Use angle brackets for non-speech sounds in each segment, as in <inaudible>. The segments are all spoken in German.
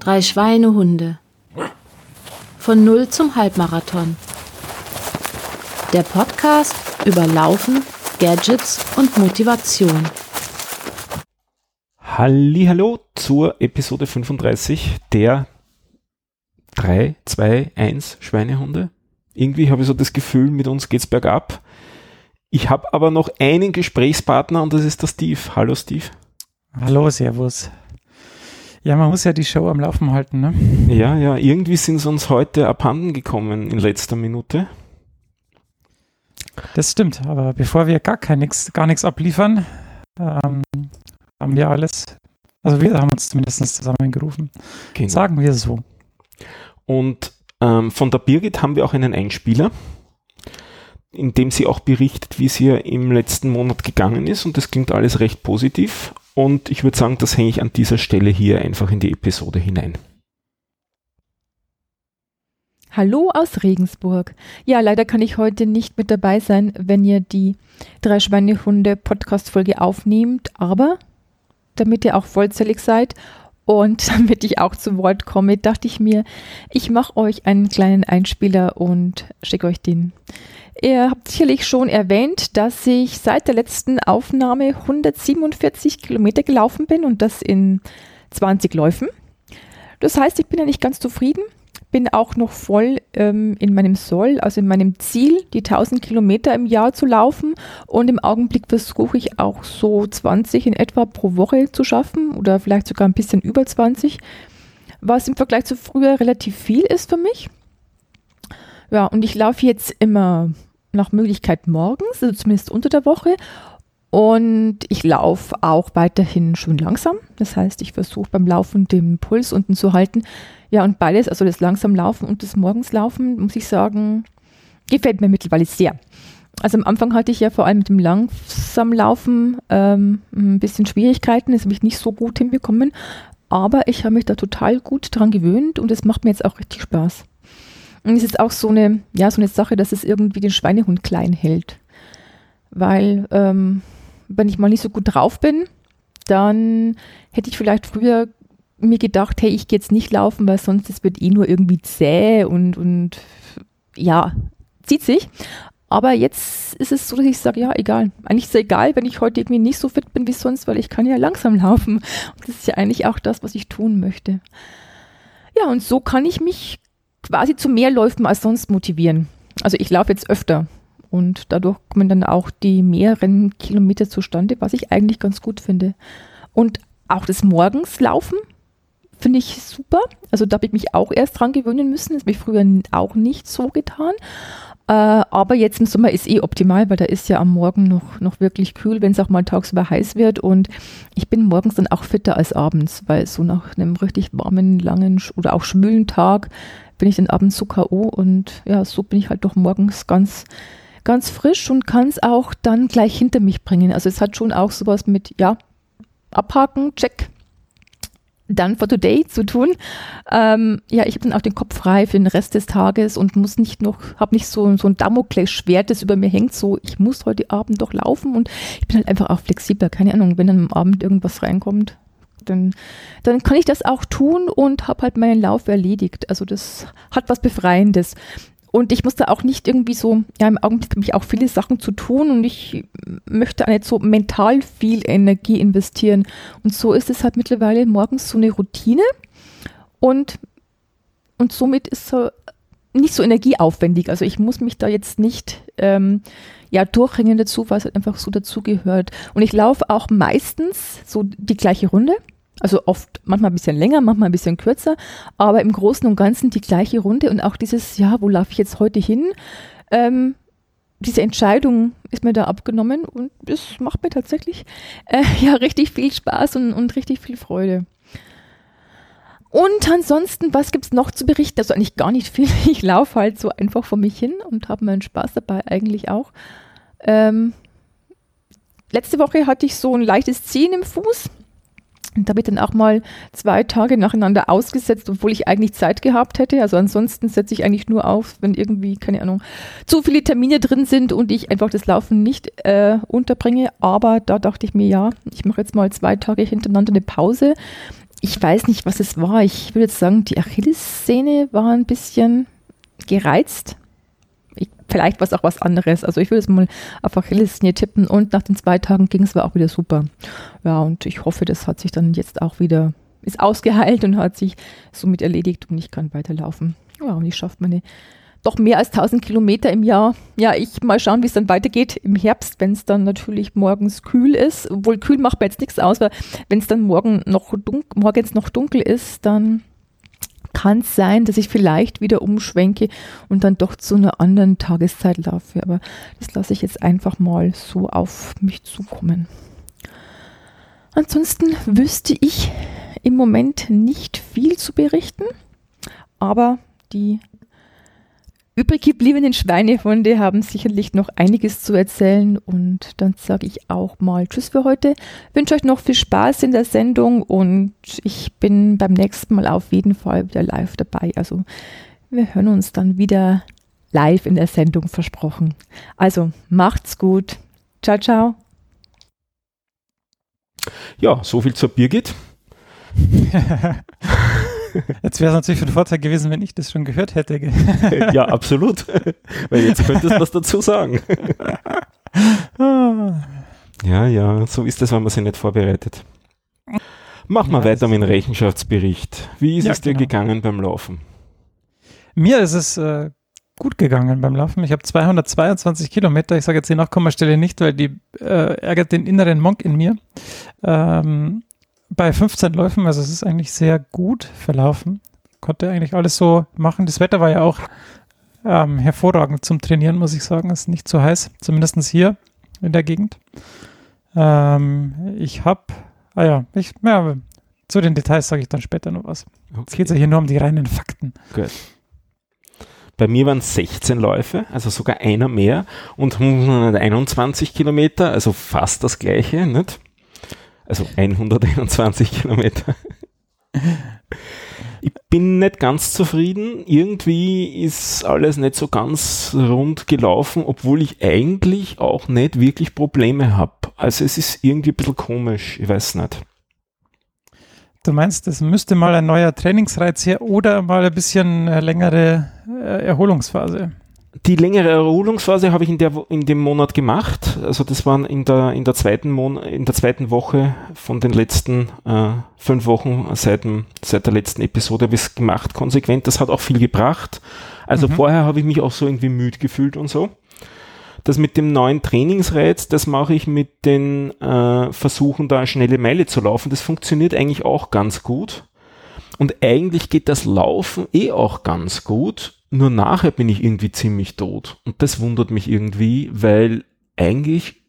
Drei Schweinehunde. Von Null zum Halbmarathon. Der Podcast über Laufen, Gadgets und Motivation. Hallo zur Episode 35 der 3, 2, 1 Schweinehunde. Irgendwie habe ich so das Gefühl, mit uns geht's bergab. Ich habe aber noch einen Gesprächspartner und das ist der Steve. Hallo Steve. Hallo, Servus. Ja, man muss ja die Show am Laufen halten, ne? Ja, ja, irgendwie sind sie uns heute abhanden gekommen in letzter Minute. Das stimmt, aber bevor wir gar kein nix, gar nichts abliefern, ähm, haben wir alles, also wir haben uns zumindest zusammengerufen. Genau. Sagen wir so. Und ähm, von der Birgit haben wir auch einen Einspieler, in dem sie auch berichtet, wie es ihr im letzten Monat gegangen ist und das klingt alles recht positiv. Und ich würde sagen, das hänge ich an dieser Stelle hier einfach in die Episode hinein. Hallo aus Regensburg. Ja, leider kann ich heute nicht mit dabei sein, wenn ihr die drei Schweinehunde Podcast Folge aufnehmt, aber damit ihr auch vollzählig seid und <laughs> damit ich auch zu Wort komme, dachte ich mir, ich mache euch einen kleinen Einspieler und schicke euch den. Ihr habt sicherlich schon erwähnt, dass ich seit der letzten Aufnahme 147 Kilometer gelaufen bin und das in 20 Läufen. Das heißt, ich bin ja nicht ganz zufrieden, bin auch noch voll ähm, in meinem Soll, also in meinem Ziel, die 1000 Kilometer im Jahr zu laufen. Und im Augenblick versuche ich auch so 20 in etwa pro Woche zu schaffen oder vielleicht sogar ein bisschen über 20, was im Vergleich zu früher relativ viel ist für mich. Ja, und ich laufe jetzt immer nach Möglichkeit morgens, also zumindest unter der Woche. Und ich laufe auch weiterhin schön langsam. Das heißt, ich versuche beim Laufen den Puls unten zu halten. Ja, und beides, also das langsam Laufen und das Morgenslaufen, muss ich sagen, gefällt mir mittlerweile sehr. Also am Anfang hatte ich ja vor allem mit dem Langsamlaufen ähm, ein bisschen Schwierigkeiten. Das habe ich nicht so gut hinbekommen. Aber ich habe mich da total gut dran gewöhnt und es macht mir jetzt auch richtig Spaß. Und es ist auch so eine, ja, so eine Sache, dass es irgendwie den Schweinehund klein hält. Weil, ähm, wenn ich mal nicht so gut drauf bin, dann hätte ich vielleicht früher mir gedacht, hey, ich gehe jetzt nicht laufen, weil sonst es wird eh nur irgendwie zäh und, und ja, zieht sich. Aber jetzt ist es so, dass ich sage, ja, egal. Eigentlich ist es egal, wenn ich heute irgendwie nicht so fit bin wie sonst, weil ich kann ja langsam <laughs> laufen. Und das ist ja eigentlich auch das, was ich tun möchte. Ja, und so kann ich mich quasi zu mehr Läufen als sonst motivieren. Also ich laufe jetzt öfter und dadurch kommen dann auch die mehreren Kilometer zustande, was ich eigentlich ganz gut finde. Und auch das Morgenslaufen finde ich super. Also da habe ich mich auch erst dran gewöhnen müssen. Das habe ich früher auch nicht so getan. Äh, aber jetzt im Sommer ist eh optimal, weil da ist ja am Morgen noch, noch wirklich kühl, wenn es auch mal tagsüber heiß wird. Und ich bin morgens dann auch fitter als abends, weil so nach einem richtig warmen, langen oder auch schwülen Tag bin ich dann abends so K.O. und ja, so bin ich halt doch morgens ganz, ganz frisch und kann es auch dann gleich hinter mich bringen. Also es hat schon auch sowas mit, ja, abhaken, check, dann for today zu tun. Ähm, ja, ich habe dann auch den Kopf frei für den Rest des Tages und muss nicht noch, habe nicht so, so ein Damoklesschwert, das über mir hängt, so ich muss heute Abend doch laufen und ich bin halt einfach auch flexibler. Keine Ahnung, wenn dann am Abend irgendwas reinkommt, dann, dann kann ich das auch tun und habe halt meinen Lauf erledigt. Also das hat was Befreiendes. Und ich muss da auch nicht irgendwie so, ja, im Augenblick habe ich auch viele Sachen zu tun und ich möchte nicht so mental viel Energie investieren. Und so ist es halt mittlerweile morgens so eine Routine und, und somit ist so nicht so energieaufwendig. Also ich muss mich da jetzt nicht ähm, ja, durchhängen dazu, weil es halt einfach so dazugehört. Und ich laufe auch meistens so die gleiche Runde. Also oft, manchmal ein bisschen länger, manchmal ein bisschen kürzer, aber im Großen und Ganzen die gleiche Runde und auch dieses, ja, wo laufe ich jetzt heute hin? Ähm, diese Entscheidung ist mir da abgenommen und es macht mir tatsächlich äh, <laughs> ja richtig viel Spaß und, und richtig viel Freude. Und ansonsten, was gibt es noch zu berichten? Also eigentlich gar nicht viel. <laughs> Ich laufe halt so einfach vor mich hin und habe meinen Spaß dabei eigentlich auch. Ähm, letzte Woche hatte ich so ein leichtes Ziehen im Fuß. Und da habe ich dann auch mal zwei Tage nacheinander ausgesetzt, obwohl ich eigentlich Zeit gehabt hätte. Also ansonsten setze ich eigentlich nur auf, wenn irgendwie, keine Ahnung, zu viele Termine drin sind und ich einfach das Laufen nicht äh, unterbringe. Aber da dachte ich mir, ja, ich mache jetzt mal zwei Tage hintereinander eine Pause. ich weiß nicht, was es war. Ich würde jetzt sagen, die Achillessehne war ein bisschen gereizt. Ich, vielleicht war es auch was anderes. Also ich würde es mal auf Achillessehne tippen und nach den zwei Tagen ging es auch wieder super. Ja, und ich hoffe, das hat sich dann jetzt auch wieder, ist ausgeheilt und hat sich somit erledigt und ich kann weiterlaufen. Ja, und ich schaffe meine doch mehr als 1000 Kilometer im Jahr. Ja, ich mal schauen, wie es dann weitergeht im Herbst, wenn es dann natürlich morgens kühl ist. Obwohl kühl macht mir jetzt nichts aus, weil wenn es dann morgen noch morgens noch dunkel ist, dann kann es sein, dass ich vielleicht wieder umschwenke und dann doch zu einer anderen Tageszeit laufe. Aber das lasse ich jetzt einfach mal so auf mich zukommen. Ansonsten wüsste ich im Moment nicht viel zu berichten, aber die übrig gebliebenen Schweinehunde haben sicherlich noch einiges zu erzählen und dann sage ich auch mal Tschüss für heute. Wünsche euch noch viel Spaß in der Sendung und ich bin beim nächsten Mal auf jeden Fall wieder live dabei. Also wir hören uns dann wieder live in der Sendung versprochen. Also macht's gut. Ciao, ciao. Ja, so viel zur Birgit. <laughs> Jetzt wäre es natürlich von Vorteil gewesen, wenn ich das schon gehört hätte. <laughs> ja, absolut. Weil jetzt könntest du was dazu sagen. ja, ja, so ist es, wenn man sich nicht vorbereitet. Mach mal ja, weiter mit dem Rechenschaftsbericht. Wie ist ja, es dir genau. gegangen beim Laufen? Mir ist es äh, gut gegangen beim Laufen. Ich habe 222 Kilometer. Ich sage jetzt die Nachkommastelle nicht, weil die äh, ärgert den inneren Monk in mir. Ähm, bei 15 Läufen, also es ist eigentlich sehr gut verlaufen. Konnte eigentlich alles so machen. Das Wetter war ja auch ähm, hervorragend zum Trainieren, muss ich sagen. Es ist nicht so heiß, zumindest hier in der Gegend. Ähm, ich habe, ah ja, ich, ja, zu den Details sage ich dann später noch was. Okay. Es geht ja hier nur um die reinen Fakten. Gut. Bei mir waren es 16 Läufe, also sogar einer mehr und 121 Kilometer, also fast das gleiche, nicht? Also 121 <laughs> Kilometer. Ich bin nicht ganz zufrieden. Irgendwie ist alles nicht so ganz rund gelaufen, obwohl ich eigentlich auch nicht wirklich Probleme habe. Also es ist irgendwie ein bisschen komisch, ich weiß nicht. Du meinst, es müsste mal ein neuer Trainingsreiz her oder mal ein bisschen längere äh, Erholungsphase? Die längere Erholungsphase habe ich in, der, in dem Monat gemacht. Also das waren in der, in der, zweiten, Mon in der zweiten Woche von den letzten äh, fünf Wochen seit, dem, seit der letzten Episode habe ich es gemacht, konsequent. Das hat auch viel gebracht. Also mhm. vorher habe ich mich auch so irgendwie müde gefühlt und so. Das mit dem neuen Trainingsreiz, das mache ich mit den äh, Versuchen, da eine schnelle Meile zu laufen. Das funktioniert eigentlich auch ganz gut. Und eigentlich geht das Laufen eh auch ganz gut nur nachher bin ich irgendwie ziemlich tot. Und das wundert mich irgendwie, weil eigentlich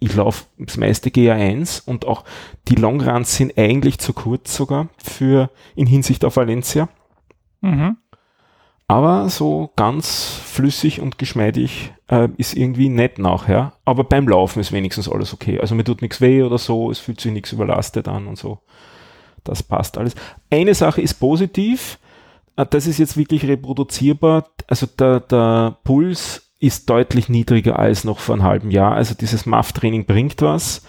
ich laufe das meiste GA1 und auch die Longruns sind eigentlich zu kurz sogar für in Hinsicht auf Valencia. Mhm. Aber so ganz flüssig und geschmeidig äh, ist irgendwie nett nachher. Aber beim Laufen ist wenigstens alles okay. Also mir tut nichts weh oder so, es fühlt sich nichts überlastet an und so. Das passt alles. Eine Sache ist positiv das ist jetzt wirklich reproduzierbar. Also der, der Puls ist deutlich niedriger als noch vor einem halben Jahr. Also dieses MAF-Training bringt was.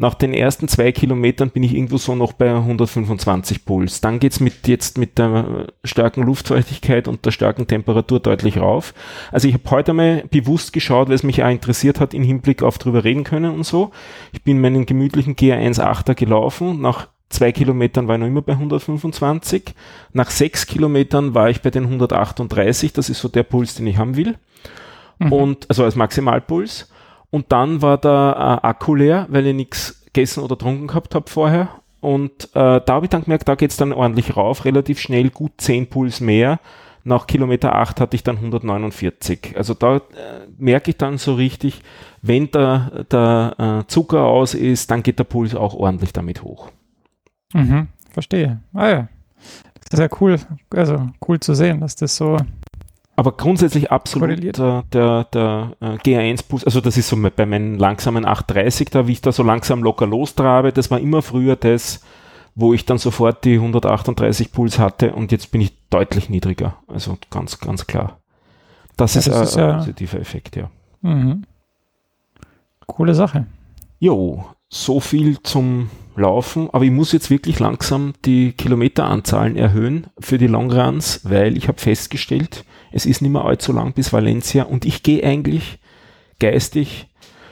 Nach den ersten zwei Kilometern bin ich irgendwo so noch bei 125 Puls. Dann geht's mit jetzt mit der starken Luftfeuchtigkeit und der starken Temperatur deutlich rauf. Also ich habe heute mal bewusst geschaut, weil es mich auch interessiert hat, im Hinblick auf drüber reden können und so. Ich bin meinen gemütlichen GR1-8er gelaufen. Nach zwei Kilometern war ich noch immer bei 125. Nach sechs Kilometern war ich bei den 138. Das ist so der Puls, den ich haben will. Mhm. Und, also als Maximalpuls. Und dann war der äh, Akku leer, weil ich nichts gegessen oder trunken gehabt habe vorher. Und äh, da habe ich dann gemerkt, da geht's dann ordentlich rauf, relativ schnell, gut 10 Puls mehr. Nach Kilometer 8 hatte ich dann 149. Also da äh, merke ich dann so richtig, wenn der, der äh, Zucker aus ist, dann geht der Puls auch ordentlich damit hoch. Mhm, verstehe. Ah ja. Das ist ja cool, also cool zu sehen, dass das so. Aber grundsätzlich absolut äh, der, der, der äh, GA1-Puls, also das ist so bei meinen langsamen 830, da wie ich da so langsam locker lostrabe, das war immer früher das, wo ich dann sofort die 138 Puls hatte und jetzt bin ich deutlich niedriger. Also ganz, ganz klar. Das, ja, ist, das ein, ist ein positiver Effekt, ja. Mhm. Coole Sache. Jo, so viel zum Laufen, aber ich muss jetzt wirklich langsam die Kilometeranzahlen erhöhen für die Longruns, weil ich habe festgestellt, es ist nicht mehr allzu lang bis Valencia und ich gehe eigentlich geistig,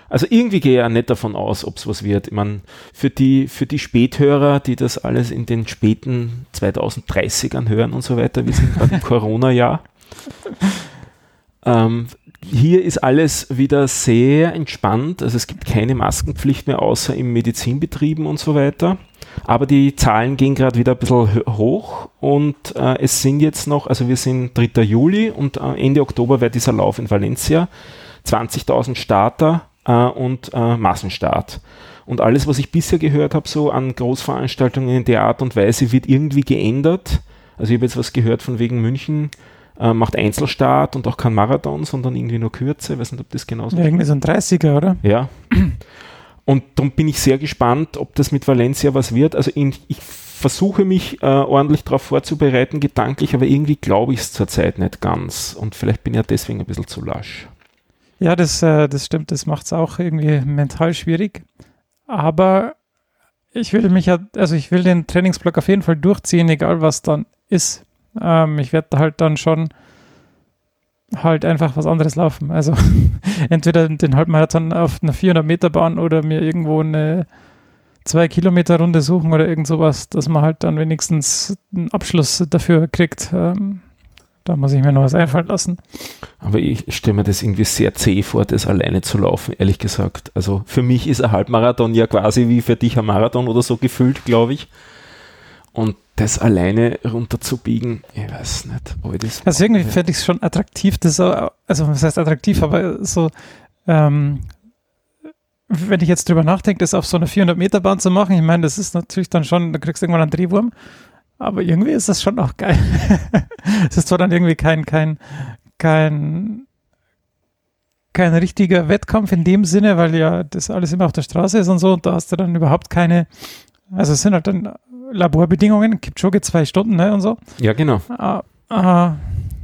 also irgendwie gehe ich ja nicht davon aus, ob es was wird. Ich meine, für die, für die Späthörer, die das alles in den späten 2030ern hören und so weiter, wir sind gerade im <laughs> Corona-Jahr. Ähm, hier ist alles wieder sehr entspannt. Also es gibt keine Maskenpflicht mehr, außer im Medizinbetrieben und so weiter. Aber die Zahlen gehen gerade wieder ein bisschen hoch und äh, es sind jetzt noch, also wir sind 3. Juli und äh, Ende Oktober wäre dieser Lauf in Valencia. 20.000 Starter äh, und äh, Massenstart. Und alles, was ich bisher gehört habe, so an Großveranstaltungen in der Art und Weise, wird irgendwie geändert. Also ich habe jetzt was gehört von wegen München äh, macht Einzelstart und auch kein Marathon, sondern irgendwie nur Kürze. Ich weiß nicht, ob das genauso ja, Irgendwie so ein 30er, oder? Ja. Und darum bin ich sehr gespannt, ob das mit Valencia was wird. Also in, ich versuche mich äh, ordentlich darauf vorzubereiten, gedanklich, aber irgendwie glaube ich es zurzeit nicht ganz. Und vielleicht bin ich ja deswegen ein bisschen zu lasch. Ja, das, äh, das stimmt, das macht es auch irgendwie mental schwierig. Aber ich will mich ja, also ich will den Trainingsblock auf jeden Fall durchziehen, egal was dann ist. Ähm, ich werde halt dann schon halt einfach was anderes laufen. Also <laughs> entweder den Halbmarathon auf einer 400 Meter Bahn oder mir irgendwo eine 2 Kilometer Runde suchen oder irgend sowas, dass man halt dann wenigstens einen Abschluss dafür kriegt. Ähm, da muss ich mir noch was einfallen lassen. Aber ich stelle mir das irgendwie sehr zäh vor, das alleine zu laufen, ehrlich gesagt. Also für mich ist ein Halbmarathon ja quasi wie für dich ein Marathon oder so gefühlt, glaube ich. Und das alleine runterzubiegen, ich weiß nicht, ob ich das. Also irgendwie fände ich es schon attraktiv, das auch, also was heißt attraktiv, aber so, ähm, wenn ich jetzt drüber nachdenke, das auf so einer 400 Meter Bahn zu machen, ich meine, das ist natürlich dann schon, da kriegst du irgendwann einen Drehwurm, aber irgendwie ist das schon auch geil. <laughs> Es ist zwar dann irgendwie kein, kein, kein, kein richtiger Wettkampf in dem Sinne, weil ja das alles immer auf der Straße ist und so und da hast du dann überhaupt keine, also es sind halt dann Laborbedingungen, gibt schon zwei Stunden ne, und so. Ja, genau. Ah, ah,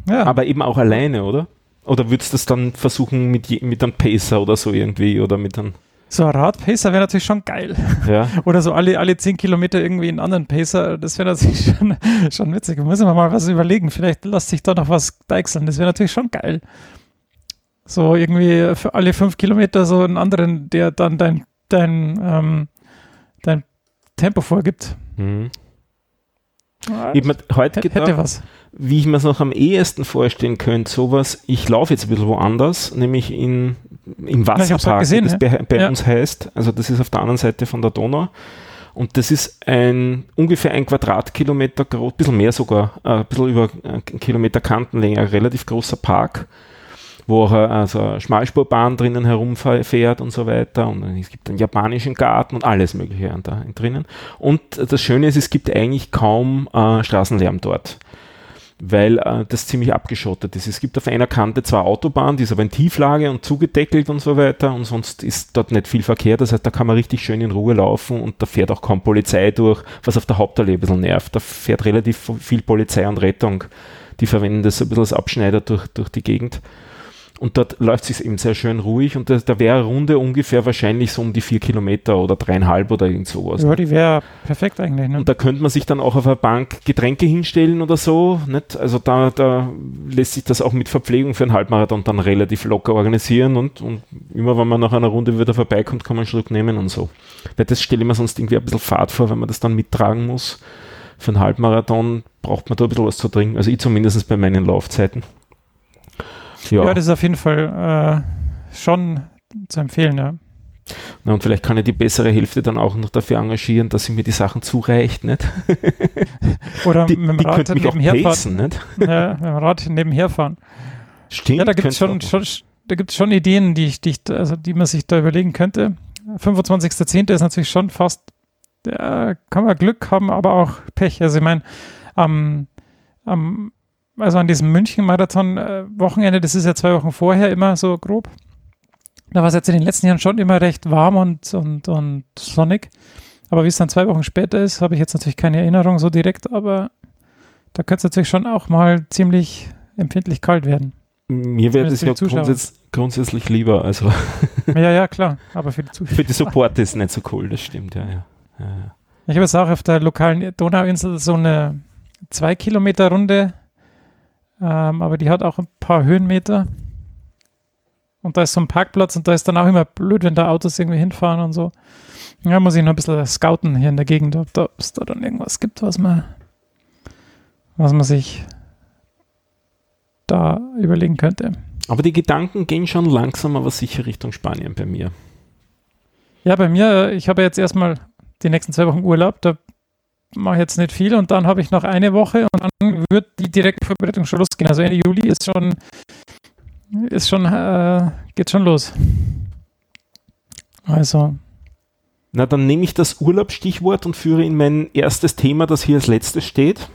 ja. Aber eben auch alleine, oder? Oder würdest du das dann versuchen mit, je, mit einem Pacer oder so irgendwie oder mit einem. So ein Radpacer wäre natürlich schon geil. Ja. <laughs> Oder so alle, alle zehn Kilometer irgendwie einen anderen Pacer, das wäre natürlich <laughs> schon, schon witzig. Da müssen wir mal was überlegen. Vielleicht lässt sich da noch was deichseln. Das wäre natürlich schon geil. So irgendwie für alle fünf Kilometer so einen anderen, der dann dein, dein, ähm, dein Tempo vorgibt. Mhm. Ich mir heute Hätte gedacht, was. wie ich mir es noch am ehesten vorstellen könnte, sowas, ich laufe jetzt ein bisschen woanders, nämlich in, im hab's Wasserpark, halt gesehen, wie das bei, bei Ja. uns heißt. Also das ist auf der anderen Seite von der Donau. Und das ist ein ungefähr ein Quadratkilometer groß, ein bisschen mehr sogar, äh, ein bisschen über einen Kilometer Kantenlänge, ein relativ großer Park, wo auch also eine Schmalspurbahn drinnen herumfährt und so weiter. Und es gibt einen japanischen Garten und alles Mögliche da drinnen. Und das Schöne ist, es gibt eigentlich kaum äh, Straßenlärm dort weil äh, das ziemlich abgeschottet ist. Es gibt auf einer Kante zwar Autobahn, die ist aber in Tieflage und zugedeckelt und so weiter und sonst ist dort nicht viel Verkehr, das heißt, da kann man richtig schön in Ruhe laufen und da fährt auch kaum Polizei durch, was auf der Hauptallee ein bisschen nervt. Da fährt relativ viel Polizei und Rettung. Die verwenden das ein bisschen als Abschneider durch, durch die Gegend. Und dort läuft es sich eben sehr schön ruhig und da, da wäre eine Runde ungefähr wahrscheinlich so um die vier Kilometer oder dreieinhalb oder irgend sowas. Ja, die wäre perfekt eigentlich. Ne? Und da könnte man sich dann auch auf einer Bank Getränke hinstellen oder so. Nicht? Also da, da lässt sich das auch mit Verpflegung für einen Halbmarathon dann relativ locker organisieren und, und immer wenn man nach einer Runde wieder vorbeikommt, kann man einen Schluck nehmen und so. Weil das stelle ich mir sonst irgendwie ein bisschen fad vor, wenn man das dann mittragen muss. Für einen Halbmarathon braucht man da ein bisschen was zu trinken. Also ich zumindest bei meinen Laufzeiten. Ja, ja, das ist auf jeden Fall äh, schon zu empfehlen, ja. Na, und vielleicht kann ich die bessere Hälfte dann auch noch dafür engagieren, dass sie mir die Sachen zureicht, nicht? <laughs> Oder Die, mit dem Rad könnte mich auch nebenher fahren. pacen, nicht? Ja, mit dem Rad nebenher fahren. Stimmt. Ja, da gibt es schon, schon, da gibt's schon Ideen, die, ich, die, ich, also die man sich da überlegen könnte. 25.10. ist natürlich schon fast, ja, kann man Glück haben, aber auch Pech. Also ich meine, am, am, also an diesem München-Marathon-Wochenende, das ist ja zwei Wochen vorher immer so grob. Da war es jetzt in den letzten Jahren schon immer recht warm und, und, und sonnig. Aber wie es dann zwei Wochen später ist, habe ich jetzt natürlich keine Erinnerung so direkt, aber da könnte es natürlich schon auch mal ziemlich empfindlich kalt werden. Mir wäre das ja die Zuschauer. grundsätz grundsätzlich lieber. Also <laughs> Ja, ja, klar. Aber für die Zuschauer. für die Support ist nicht so cool, das stimmt, ja, ja. ja, ja. Ich habe jetzt auch auf der lokalen Donauinsel so eine 2 Kilometer Runde, ähm, aber die hat auch ein paar Höhenmeter. Und da ist so ein Parkplatz und da ist dann auch immer blöd, wenn da Autos irgendwie hinfahren und so. Ja, muss ich noch ein bisschen scouten hier in der Gegend, ob da- es da dann irgendwas gibt, was man, was man sich da überlegen könnte. Aber die Gedanken gehen schon langsam, aber sicher Richtung Spanien bei mir. Ja, bei mir, ich habe jetzt erstmal die nächsten zwei Wochen Urlaub, da mache jetzt nicht viel und dann habe ich noch eine Woche und dann wird die direkte Vorbereitung schon losgehen. Also Ende Juli ist schon, ist schon, äh, geht schon los. Also, Na, dann nehme ich das Urlaubsstichwort und führe in mein erstes Thema, das hier als letztes steht.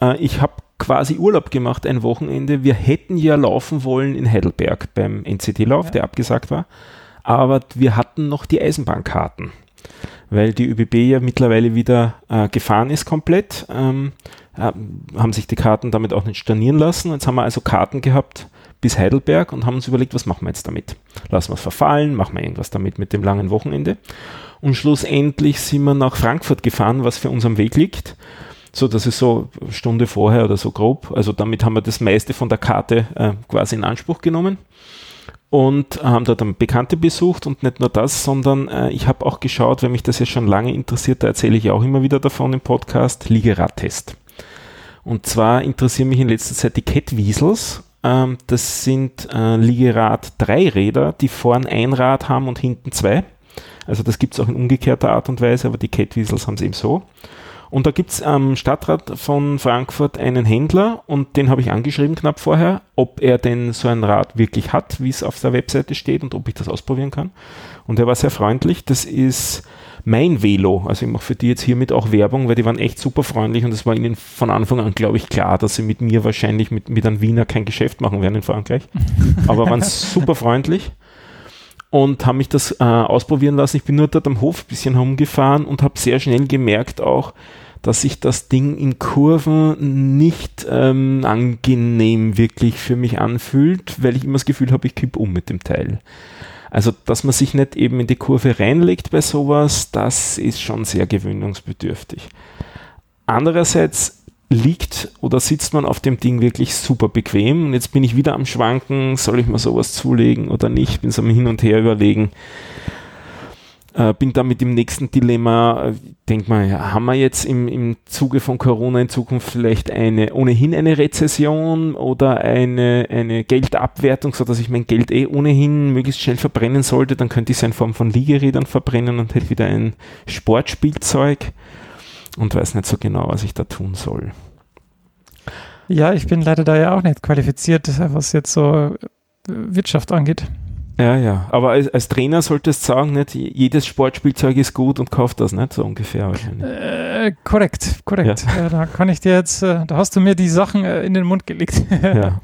Äh, ich habe quasi Urlaub gemacht ein Wochenende. Wir hätten ja laufen wollen in Heidelberg beim NCT-Lauf, Ja. der abgesagt war. Aber wir hatten noch die Eisenbahnkarten, weil die ÖBB ja mittlerweile wieder äh, gefahren ist komplett. Ähm, äh, haben sich die Karten damit auch nicht stornieren lassen. Jetzt haben wir also Karten gehabt bis Heidelberg und haben uns überlegt, was machen wir jetzt damit? Lassen wir es verfallen, machen wir irgendwas damit mit dem langen Wochenende. Und schlussendlich sind wir nach Frankfurt gefahren, was für uns am Weg liegt. So, das ist so eine Stunde vorher oder so grob. Also damit haben wir das meiste von der Karte äh, quasi in Anspruch genommen und haben dort dann Bekannte besucht und nicht nur das, sondern äh, ich habe auch geschaut, weil mich das ja schon lange interessiert, da erzähle ich auch immer wieder davon im Podcast, Liegeradtest. Und zwar interessieren mich in letzter Zeit die Catwiesels. Ähm, das sind äh, Liegerad-Dreiräder, die vorn ein Rad haben und hinten zwei. Also das gibt es auch in umgekehrter Art und Weise, aber die Catwiesels haben es eben so. Und da gibt es am Stadtrat von Frankfurt einen Händler und den habe ich angeschrieben knapp vorher, ob er denn so ein Rad wirklich hat, wie es auf der Webseite steht und ob ich das ausprobieren kann. Und er war sehr freundlich. Das ist mein Velo. Also ich mache für die jetzt hiermit auch Werbung, weil die waren echt super freundlich und es war ihnen von Anfang an, glaube ich, klar, dass sie mit mir wahrscheinlich mit, mit einem Wiener kein Geschäft machen werden in Frankreich. <laughs> Aber waren super freundlich und haben mich das äh, ausprobieren lassen. Ich bin nur dort am Hof ein bisschen herumgefahren und habe sehr schnell gemerkt auch, dass sich das Ding in Kurven nicht ähm, angenehm wirklich für mich anfühlt, weil ich immer das Gefühl habe, ich kipp um mit dem Teil. Also, dass man sich nicht eben in die Kurve reinlegt bei sowas, das ist schon sehr gewöhnungsbedürftig. Andererseits liegt oder sitzt man auf dem Ding wirklich super bequem. Und jetzt bin ich wieder am Schwanken, soll ich mir sowas zulegen oder nicht? Bin so am Hin und Her überlegen. Äh, bin da mit dem nächsten Dilemma, äh, denk mal, haben wir jetzt im, im Zuge von Corona in Zukunft vielleicht eine ohnehin eine Rezession oder eine, eine Geldabwertung, sodass ich mein Geld eh ohnehin möglichst schnell verbrennen sollte, dann könnte ich es in Form von Liegerädern verbrennen und hätte wieder ein Sportspielzeug und weiß nicht so genau, was ich da tun soll. ja, ich bin leider da ja auch nicht qualifiziert, was jetzt so Wirtschaft angeht. Ja, ja. Aber als, als Trainer solltest du sagen, nicht jedes Sportspielzeug ist gut und kauft das nicht, so ungefähr wahrscheinlich. Äh, korrekt, korrekt. Äh, da kann ich dir jetzt, äh, da hast du mir die Sachen äh, in den Mund gelegt. Ja.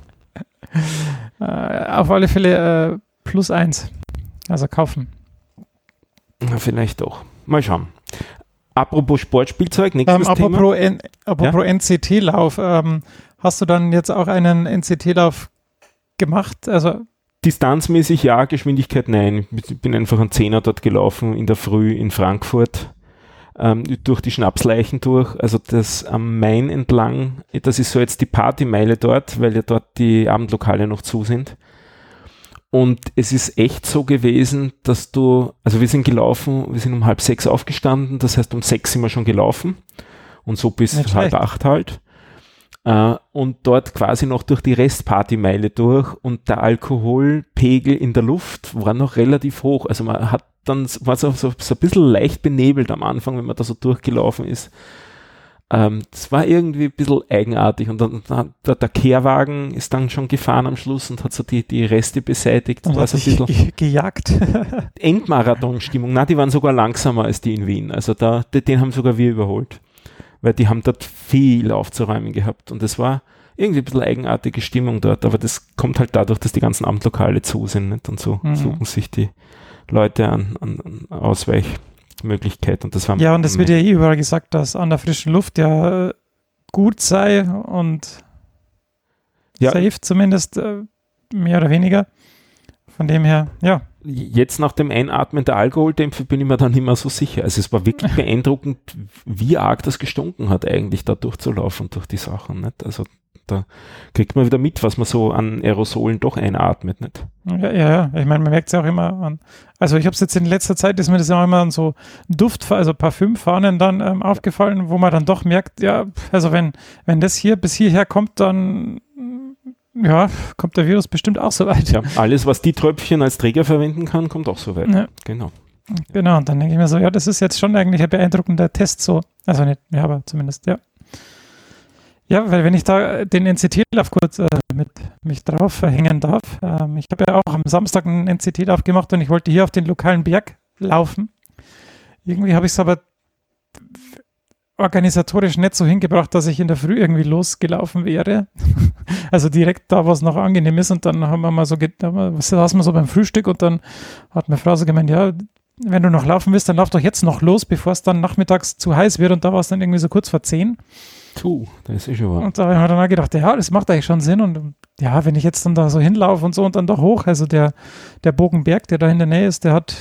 <laughs> äh, auf alle Fälle äh, plus eins. Also kaufen. Na, vielleicht doch. Mal schauen. Apropos Sportspielzeug, nächstes Ähm, Thema. apropos N- apropos NCT-Lauf, ähm, hast du dann jetzt auch einen NCT-Lauf gemacht? Also Distanzmäßig ja, Geschwindigkeit nein. Ich bin einfach einen Zehner dort gelaufen in der Früh in Frankfurt ähm, durch die Schnapsleichen durch. Also das am Main entlang, das ist so jetzt die Partymeile dort, weil ja dort die Abendlokale noch zu sind. Und es ist echt so gewesen, dass du, also wir sind gelaufen, wir sind um halb sechs aufgestanden, das heißt um sechs sind wir schon gelaufen und so bis Nicht halb schlecht. acht halt. Äh, und dort quasi noch durch die Restpartymeile durch und der Alkoholpegel in der Luft war noch relativ hoch. Also man hat dann, war so, so, so ein bisschen leicht benebelt am Anfang, wenn man da so durchgelaufen ist. Ähm, das war irgendwie ein bisschen eigenartig und dann, dann der, der Kehrwagen ist dann schon gefahren am Schluss und hat so die, die Reste beseitigt. Und hat sich bisschen ge <laughs> gejagt. Endmarathon-Stimmung. Na, die waren sogar langsamer als die in Wien. Also da, den haben sogar wir überholt. Weil die haben dort viel aufzuräumen gehabt. Und es war irgendwie ein bisschen eigenartige Stimmung dort. Aber das kommt halt dadurch, dass die ganzen Abendlokale zu sind. Nicht? Und so Mhm. suchen sich die Leute an, an, an Ausweichmöglichkeit. Und das war ja, und es wird ja eh überall gesagt, dass an der frischen Luft ja äh, gut sei und Ja. safe zumindest. Äh, mehr oder weniger. Von dem her, ja. Jetzt nach dem Einatmen der Alkoholdämpfe bin ich mir dann nicht mehr so sicher. Also es war wirklich <laughs> beeindruckend, wie arg das gestunken hat, eigentlich da durchzulaufen durch die Sachen. Nicht? Also da kriegt man wieder mit, was man so an Aerosolen doch einatmet. Nicht? Ja, ja, ja. ich meine, man merkt es ja auch immer an. Also ich habe es jetzt in letzter Zeit, ist mir das auch immer an so Duft, also Parfümfahnen dann ähm, aufgefallen, wo man dann doch merkt, ja, also wenn, wenn das hier bis hierher kommt, dann ja, kommt der Virus bestimmt auch so weit. Ja, alles, was die Tröpfchen als Träger verwenden kann, kommt auch so weit. Ja. Genau. Genau, und dann denke ich mir so, ja, das ist jetzt schon eigentlich ein beeindruckender Test so. Also nicht, ja, aber zumindest, ja. Ja, weil wenn ich da den NCT-Lauf kurz äh, mit mich drauf verhängen darf, ähm, ich habe ja auch am Samstag einen NCT-Lauf gemacht und ich wollte hier auf den lokalen Berg laufen. Irgendwie habe ich es aber organisatorisch nicht so hingebracht, dass ich in der Früh irgendwie losgelaufen wäre. <laughs> also direkt da, was noch angenehm ist. Und dann haben wir mal so, was saßen wir so beim Frühstück und dann hat meine Frau so gemeint, ja, wenn du noch laufen willst, dann lauf doch jetzt noch los, bevor es dann nachmittags zu heiß wird. Und da war es dann irgendwie so kurz vor zehn. Puh, das ist aber. Und da habe ich mir dann auch gedacht, ja, das macht eigentlich schon Sinn. Und ja, wenn ich jetzt dann da so hinlaufe und so und dann doch hoch, also der, der Bogenberg, der da in der Nähe ist, der hat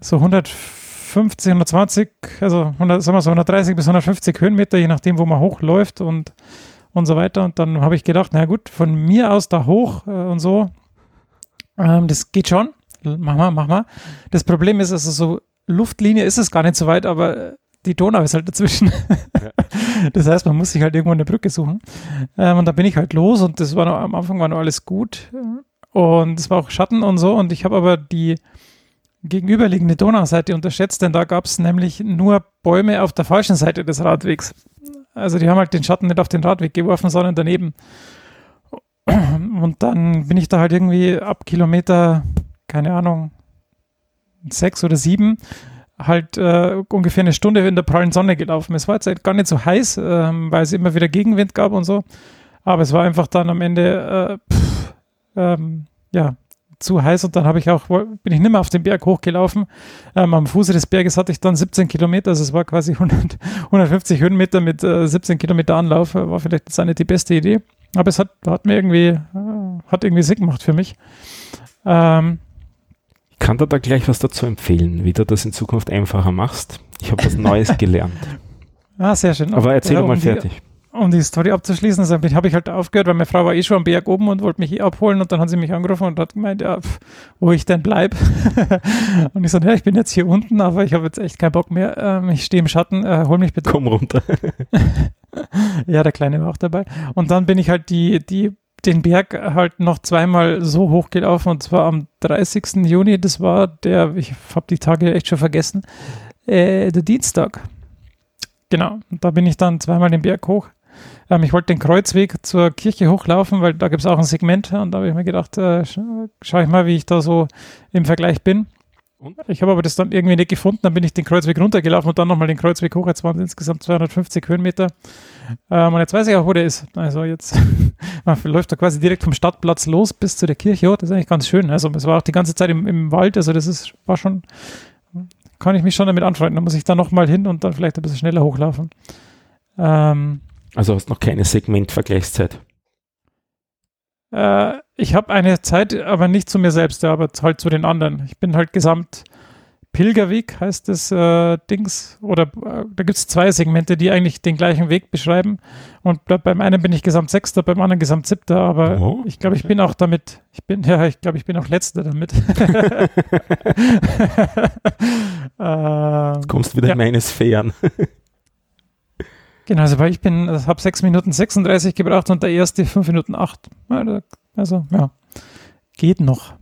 so 150, 120, also 100, sagen wir so 130 bis 150 Höhenmeter, je nachdem, wo man hochläuft und, und so weiter. Und dann habe ich gedacht, na gut, von mir aus da hoch äh, und so, ähm, das geht schon. Mach mal, mach mal. Das Problem ist, also so Luftlinie ist es gar nicht so weit, aber die Donau ist halt dazwischen. Ja. <laughs> Das heißt, man muss sich halt irgendwo eine Brücke suchen. Ähm, und da bin ich halt los und das war noch, am Anfang war noch alles gut. Und es war auch Schatten und so. Und ich habe aber die gegenüberliegende Donauseite unterschätzt, denn da gab es nämlich nur Bäume auf der falschen Seite des Radwegs. Also die haben halt den Schatten nicht auf den Radweg geworfen, sondern daneben. Und dann bin ich da halt irgendwie ab Kilometer, keine Ahnung, sechs oder sieben, halt äh, ungefähr eine Stunde in der prallen Sonne gelaufen. Es war jetzt halt gar nicht so heiß, ähm, weil es immer wieder Gegenwind gab und so. Aber es war einfach dann am Ende, äh, pff, ähm, ja, zu heiß und dann habe ich auch, bin ich nicht mehr auf den Berg hochgelaufen. Ähm, am Fuße des Berges hatte ich dann 17 Kilometer, also es war quasi <laughs> 100, 150 Höhenmeter mit äh, 17 Kilometer Anlauf, war vielleicht jetzt nicht die beste Idee. Aber es hat, hat mir irgendwie, äh, hat irgendwie Sinn gemacht für mich. Ähm, kann dir da gleich was dazu empfehlen, wie du das in Zukunft einfacher machst. Ich habe was Neues <laughs> gelernt. Ah, sehr schön. Aber erzähl ja, um mal fertig. Die, um die Story abzuschließen, also habe ich halt aufgehört, weil meine Frau war eh schon am Berg oben und wollte mich eh abholen und dann hat sie mich angerufen und hat gemeint, ja, pf, wo ich denn bleib. <laughs> und ich so, ja, ich bin jetzt hier unten, aber ich habe jetzt echt keinen Bock mehr. Ähm, ich stehe im Schatten, äh, hol mich bitte. Komm runter. <laughs> ja, der Kleine war auch dabei. Und dann bin ich halt die, die den Berg halt noch zweimal so hochgelaufen und zwar am 30. Juni, das war der, ich habe die Tage echt schon vergessen, äh, der Dienstag. Genau, da bin ich dann zweimal den Berg hoch. Ähm, ich wollte den Kreuzweg zur Kirche hochlaufen, weil da gibt es auch ein Segment und da habe ich mir gedacht, äh, scha schaue ich mal, wie ich da so im Vergleich bin. Und? Ich habe aber das dann irgendwie nicht gefunden, dann bin ich den Kreuzweg runtergelaufen und dann nochmal den Kreuzweg hoch. Jetzt waren es insgesamt 250 Höhenmeter. Ähm, und jetzt weiß ich auch, wo der ist. Also jetzt <laughs> man läuft da quasi direkt vom Stadtplatz los bis zu der Kirche. Oh, das ist eigentlich ganz schön. Also es war auch die ganze Zeit im, im Wald. Also das ist, war schon, kann ich mich schon damit anfreunden. Da muss ich dann nochmal hin und dann vielleicht ein bisschen schneller hochlaufen. Ähm, also hast noch keine Segmentvergleichszeit. Äh, ich habe eine Zeit, aber nicht zu mir selbst, aber halt zu den anderen. Ich bin halt gesamt Pilgerweg, heißt das äh, Dings. Oder äh, da gibt es zwei Segmente, die eigentlich den gleichen Weg beschreiben. Und beim einen bin ich gesamt Sechster, beim anderen gesamt Siebter, aber oh, ich glaube, ich bin auch damit, ich bin, <laughs> ja, ich glaube, ich bin auch Letzter damit. äh, <laughs> Jetzt <laughs> kommst du wieder ja. in meine Sphären. Genau, also weil ich bin, also habe 6 Minuten 36 gebraucht und der erste 5 Minuten 8. Also, ja, geht noch.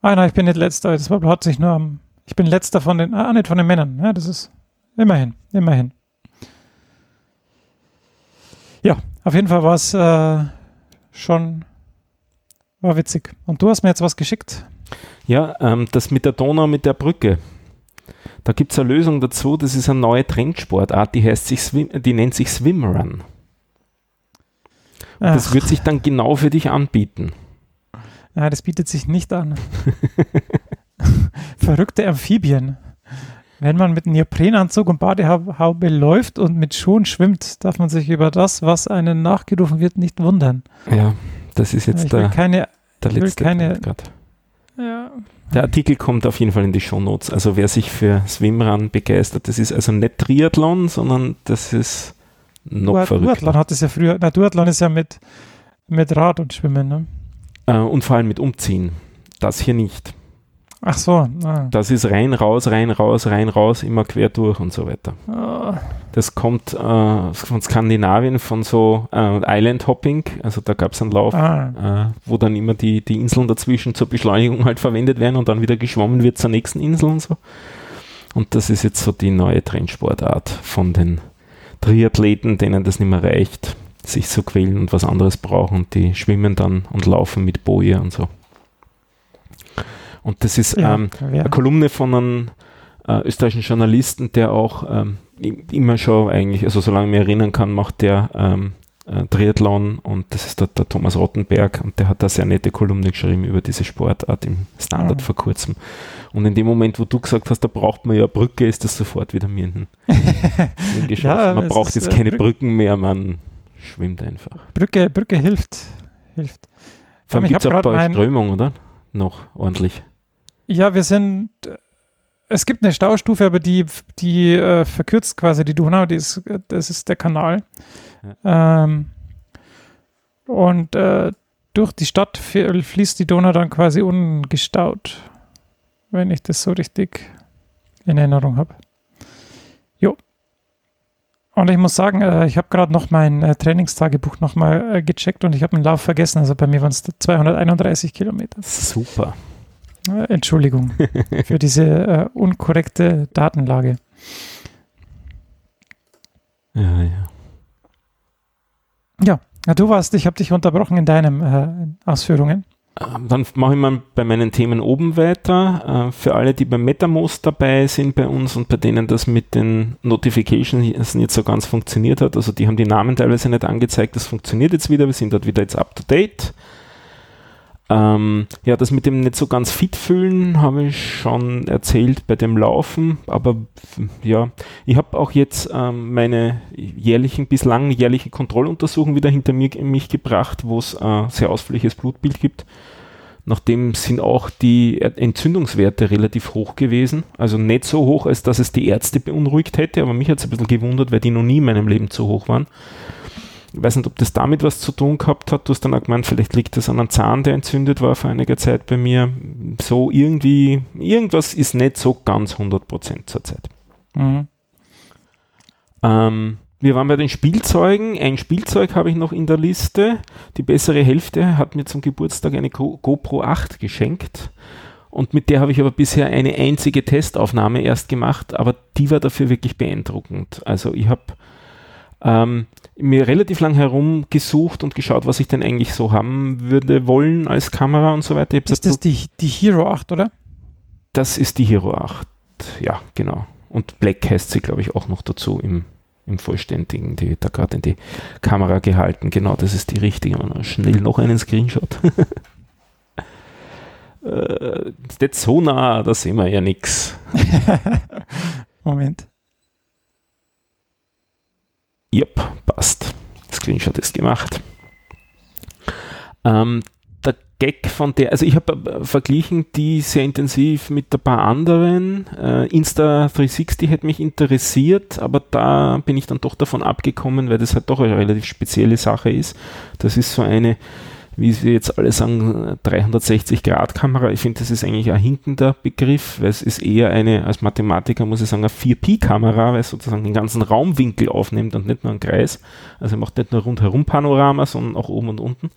Ah, nein, ich bin nicht letzter. Das war plötzlich nur am, ich bin letzter von den, ah, nicht von den Männern. Ja, das ist immerhin, immerhin. Ja, auf jeden Fall war es äh, schon, war witzig. Und du hast mir jetzt was geschickt. Ja, ähm, das mit der Donau, mit der Brücke. Da gibt es eine Lösung dazu, das ist eine neue Trendsportart, die heißt sich Swim, die nennt sich Swimrun. Und das wird sich dann genau für dich anbieten. Ja, das bietet sich nicht an. <laughs> Verrückte Amphibien. Wenn man mit Neoprenanzug und Badehaube läuft und mit Schuhen schwimmt, darf man sich über das, was einem nachgerufen wird, nicht wundern. Ja, das ist jetzt ich will der, keine, der letzte keine- Punkt grad. Ja, Der Artikel kommt auf jeden Fall in die Shownotes. Also wer sich für Swimrun begeistert, das ist also nicht Triathlon, sondern das ist noch Duat- verrückter. Duathlon hat es ja früher, na, Duathlon ist ja mit, mit Rad und Schwimmen, ne? Äh, und vor allem mit Umziehen. Das hier nicht. Ach so, ah. Das ist rein, raus, rein, raus, rein, raus, immer quer durch und so weiter. Ah, Das kommt äh, von Skandinavien, von so äh, Island Hopping. Also da gab es einen Lauf, ah. äh, wo dann immer die, die Inseln dazwischen zur Beschleunigung halt verwendet werden und dann wieder geschwommen wird zur nächsten Insel und so. Und das ist jetzt so die neue Trendsportart von den Triathleten, denen das nicht mehr reicht, sich zu quälen und was anderes brauchen. Die schwimmen dann und laufen mit Boje und so. Und das ist Ja, ähm, wer- eine Kolumne von einem äh, österreichischen Journalisten, der auch ähm, immer schon eigentlich, also solange ich mich erinnern kann, macht der ähm, äh, Triathlon und das ist der, der Thomas Rottenberg und der hat da sehr nette Kolumne geschrieben über diese Sportart im Standard Ah. vor kurzem. Und in dem Moment, wo du gesagt hast, da braucht man ja eine Brücke, ist das sofort wieder mir in den Sinn <laughs> geschossen. Ja, man braucht jetzt äh, keine Brück- Brücken mehr, man schwimmt einfach. Brücke, Brücke hilft. hilft. Vor allem gibt es auch bei Strömung, oder? Noch ordentlich. Ja, wir sind. Es gibt eine Staustufe, aber die, die äh, verkürzt quasi die Donau. Die ist, das ist der Kanal. Ähm, und äh, durch die Stadt fl- fließt die Donau dann quasi ungestaut, wenn ich das so richtig in Erinnerung habe. Jo. Und ich muss sagen, äh, ich habe gerade noch mein äh, Trainingstagebuch nochmal äh, gecheckt und ich habe einen Lauf vergessen. Also bei mir waren es 231 Kilometer. Super. Äh, Entschuldigung <laughs> für diese äh, unkorrekte Datenlage. Ja, ja. Ja, du warst, ich habe dich unterbrochen in deinen äh, Ausführungen. Ähm, Dann mache ich mal bei meinen Themen oben weiter. Äh, Für alle, die beim MetaMost dabei sind bei uns und bei denen das mit den Notifications nicht so ganz funktioniert hat, also die haben die Namen teilweise nicht angezeigt, das funktioniert jetzt wieder, wir sind dort wieder jetzt up to date. Ähm, ja, das mit dem nicht so ganz fit fühlen habe ich schon erzählt bei dem Laufen, aber ja, ich habe auch jetzt ähm, meine jährlichen, bislang jährliche Kontrolluntersuchung wieder hinter mir, mich gebracht, wo es äh, sehr ausführliches Blutbild gibt. Nachdem sind auch die Er- Entzündungswerte relativ hoch gewesen. Also nicht so hoch, als dass es die Ärzte beunruhigt hätte, aber mich hat es ein bisschen gewundert, weil die noch nie in meinem Leben so hoch waren. Ich weiß nicht, ob das damit was zu tun gehabt hat. Du hast dann auch gemeint, vielleicht liegt das an einem Zahn, der entzündet war vor einiger Zeit bei mir. So irgendwie, irgendwas ist nicht so ganz 100% zurzeit. Mhm. Ähm, wir waren bei den Spielzeugen. Ein Spielzeug habe ich noch in der Liste. Die bessere Hälfte hat mir zum Geburtstag eine Go GoPro 8 geschenkt. Und mit der habe ich aber bisher eine einzige Testaufnahme erst gemacht, aber die war dafür wirklich beeindruckend. Also ich habe ähm, mir relativ lang herumgesucht und geschaut, was ich denn eigentlich so haben würde wollen als Kamera und so weiter. Ist gesagt, das die, die Hero 8, oder? das ist die Hero 8. Ja, genau. Und Black heißt sie, glaube ich, auch noch dazu im, im Vollständigen. Die da gerade in die Kamera gehalten. Genau, das ist die richtige. Schnell noch einen Screenshot. <laughs> äh, ist nicht so nah, da sehen wir ja nichts. <laughs> Moment. Yep, passt. Screenshot ist gemacht. Ähm, der Gag von der, also ich habe äh, verglichen die sehr intensiv mit ein paar anderen. Äh, Insta 360 hätte mich interessiert, aber da bin ich dann doch davon abgekommen, weil das halt doch eine relativ spezielle Sache ist. Das ist so eine, wie sie jetzt alle sagen, 360-Grad-Kamera. Ich finde, das ist eigentlich ein hinkender Begriff, weil es ist eher eine, als Mathematiker muss ich sagen, eine 4P-Kamera, weil es sozusagen den ganzen Raumwinkel aufnimmt und nicht nur einen Kreis. Also macht nicht nur rundherum Panorama, sondern auch oben und unten.